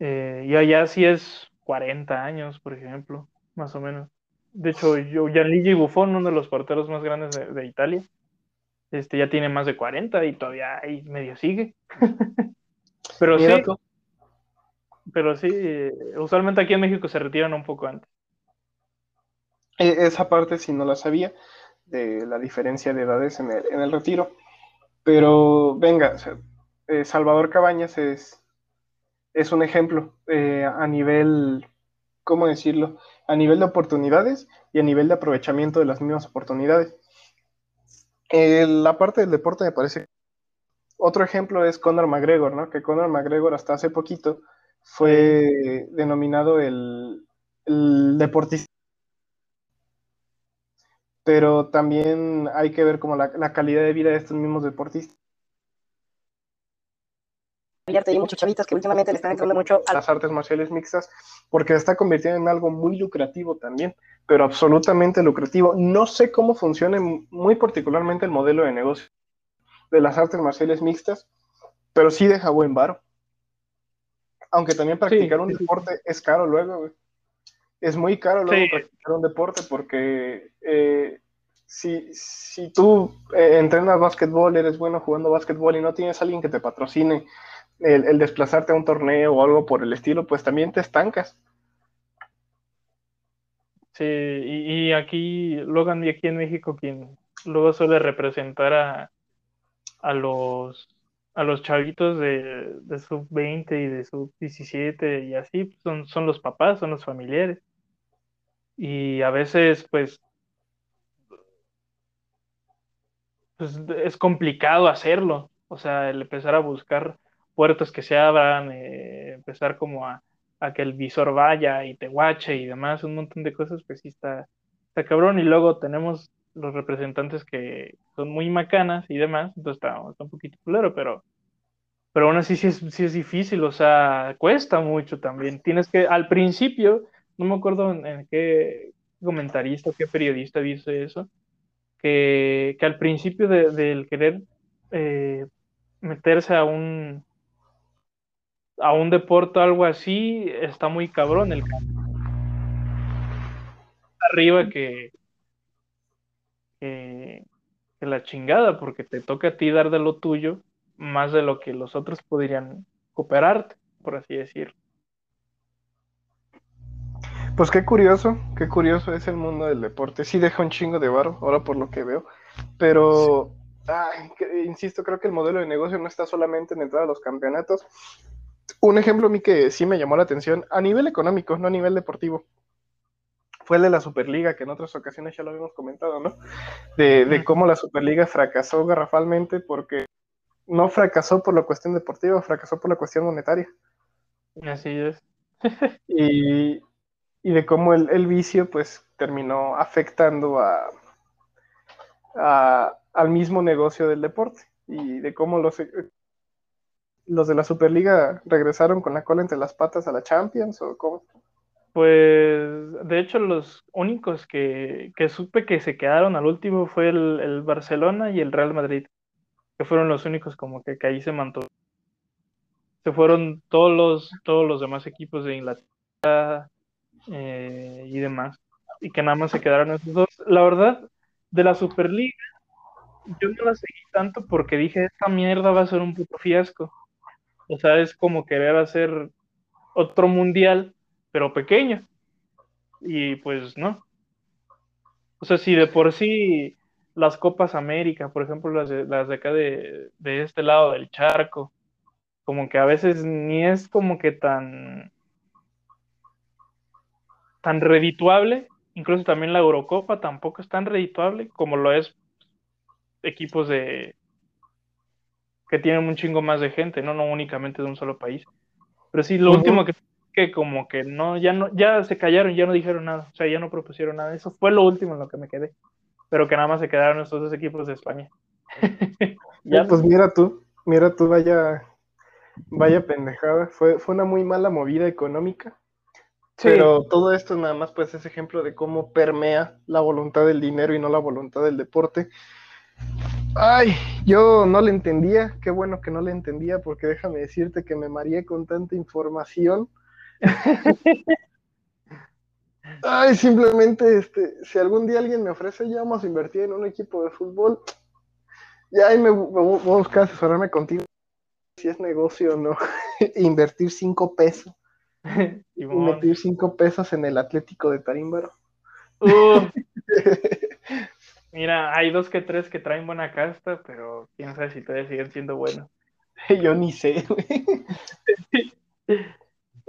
Eh, y allá sí es 40 años, por ejemplo, más o menos. De hecho, yo, Gianluigi Buffon, uno de los porteros más grandes de Italia, este ya tiene más de 40 y todavía ahí medio sigue. pero sí, pero sí, usualmente aquí en México se retiran un poco antes. E, esa parte sí no la sabía, de la diferencia de edades en el, retiro. Pero venga, eh, Salvador Cabañas es, es un ejemplo eh, a nivel, ¿cómo decirlo? A nivel de oportunidades y a nivel de aprovechamiento de las mismas oportunidades la parte del deporte me parece. Otro ejemplo es Conor McGregor, ¿no? Que Conor McGregor hasta hace poquito fue denominado el, deportista. Pero también hay que ver como la, calidad de vida de estos mismos deportistas. Hay muchos chavitas que últimamente le están entrando mucho a las artes marciales mixtas porque se está convirtiendo en algo muy lucrativo también pero absolutamente lucrativo. No sé cómo funciona muy particularmente el modelo de negocio de las artes marciales mixtas, pero sí deja buen varo. Aunque también practicar un deporte es caro luego, Es muy caro luego practicar un deporte porque eh, si, si, tú eh, entrenas básquetbol, eres bueno jugando básquetbol y no tienes alguien que te patrocine el, desplazarte a un torneo o algo por el estilo, pues también te estancas Sí, y, aquí, Logan, y aquí en México, quien luego suele representar a, a los a los chavitos de, sub 20 y de sub 17 y así, son, son los papás, son los familiares. Y a veces, pues, pues es complicado hacerlo. O sea, el empezar a buscar puertas que se abran, eh, empezar como a, a que el visor vaya y te guache y demás, un montón de cosas, pues sí está, está cabrón. Y luego tenemos los representantes que son muy macanas y demás, entonces está, un poquito culero, pero, pero aún así sí es, sí es difícil, o sea, cuesta mucho también. Tienes que, al principio, no me acuerdo en, qué comentarista o qué periodista dice eso, que, al principio del querer eh, meterse a un, a un deporte algo así, está muy cabrón el arriba que, que, la chingada, porque te toca a ti dar de lo tuyo más de lo que los otros podrían cooperarte, por así decirlo. Pues qué curioso, qué curioso es el mundo del deporte. Sí deja un chingo de varo, ahora por lo que veo. Pero, insisto, creo que el modelo de negocio no está solamente en entrar a los campeonatos. Un ejemplo a mí que sí me llamó la atención, a nivel económico, no a nivel deportivo, fue el de la Superliga, que en otras ocasiones ya lo habíamos comentado, ¿no? De, de cómo la Superliga fracasó garrafalmente porque no fracasó por la cuestión deportiva, fracasó por la cuestión monetaria. Así es. y, y de cómo el, el, vicio pues terminó afectando a, al mismo negocio del deporte y de cómo los, los de la Superliga regresaron con la cola entre las patas a la Champions o cómo. Pues de hecho los únicos que, que supe que se quedaron al último fue el, el, Barcelona y el Real Madrid, que fueron los únicos como que, que ahí se mantuvo. Se fueron todos los, todos los demás equipos de Inglaterra, eh, y demás, y que nada más se quedaron esos dos. La verdad, de la Superliga, yo no la seguí tanto porque dije, esta mierda va a ser un puto fiasco. O sea, es como querer hacer otro mundial, pero pequeño. Y pues no. O sea, si de por sí las Copas América, por ejemplo, las de, las de acá de, de este lado del charco, como que a veces ni es como que tan tan redituable, incluso también la Eurocopa tampoco es tan redituable como lo es equipos de que tienen un chingo más de gente, no, no únicamente de un solo país. Pero sí, lo último que, que como que no, ya no, ya se callaron, ya no dijeron nada, o sea, ya no propusieron nada. Eso fue lo último en lo que me quedé. Pero que nada más se quedaron estos dos equipos de España. ya, pues mira tú, mira tú, vaya, vaya pendejada. Fue, fue una muy mala movida económica pero todo esto nada más pues es ejemplo de cómo permea la voluntad del dinero y no la voluntad del deporte. Ay, yo no le entendía, qué bueno que no le entendía porque déjame decirte que me mareé con tanta información. Ay, simplemente, este, si algún día alguien me ofrece, ya vamos a invertir en un equipo de fútbol, ya ahí me, voy a buscar asesorarme contigo si es negocio o no, invertir cinco pesos. meter cinco pesos en el Atlético de Tarímbaro. Mira, hay dos que tres que traen buena casta, pero quién sabe si todavía siguen siendo buenos. Yo ni sé,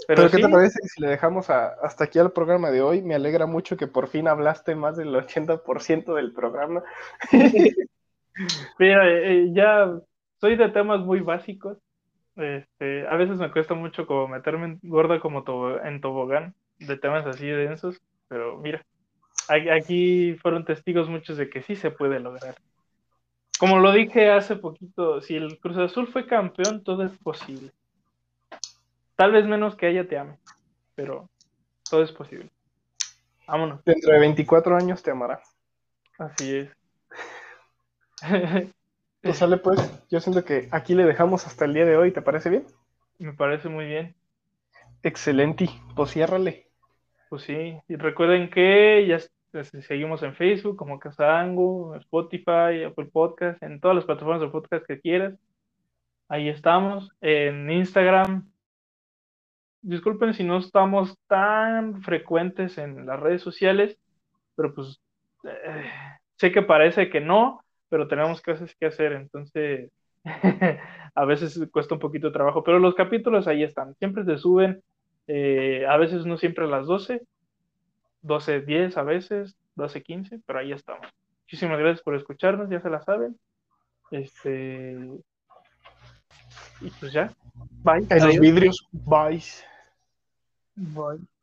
Pero, ¿qué te parece si le dejamos hasta aquí al programa de hoy? Me alegra mucho que por fin hablaste más del 80% del programa. Mira, eh, ya soy de temas muy básicos, este, a veces me cuesta mucho como meterme gorda como en tobogán de temas así densos, pero mira, aquí fueron testigos muchos de que sí se puede lograr. Como lo dije hace poquito, si el Cruz Azul fue campeón, todo es posible. Tal vez menos que ella te ame, pero todo es posible. Vámonos. Dentro de 24 años te amará. Así es. Pues sale pues, yo siento que aquí le dejamos hasta el día de hoy, ¿te parece bien? Me parece muy bien. Excelente, pues ciérrale. Pues sí, y recuerden que ya seguimos en Facebook como Casango, Spotify, Apple Podcast, en todas las plataformas de podcast que quieras. Ahí estamos, en Instagram. Disculpen si no estamos tan frecuentes en las redes sociales, pero pues eh, sé que parece que no, pero tenemos cosas que hacer, entonces a veces cuesta un poquito de trabajo, pero los capítulos ahí están, siempre se suben, eh, a veces no siempre a las 12, 12, 10 a veces, 12, 15, pero ahí estamos. Muchísimas gracias por escucharnos, ya se la saben. Este. Y pues ya. Bye. En los vidrios, bye. Bye.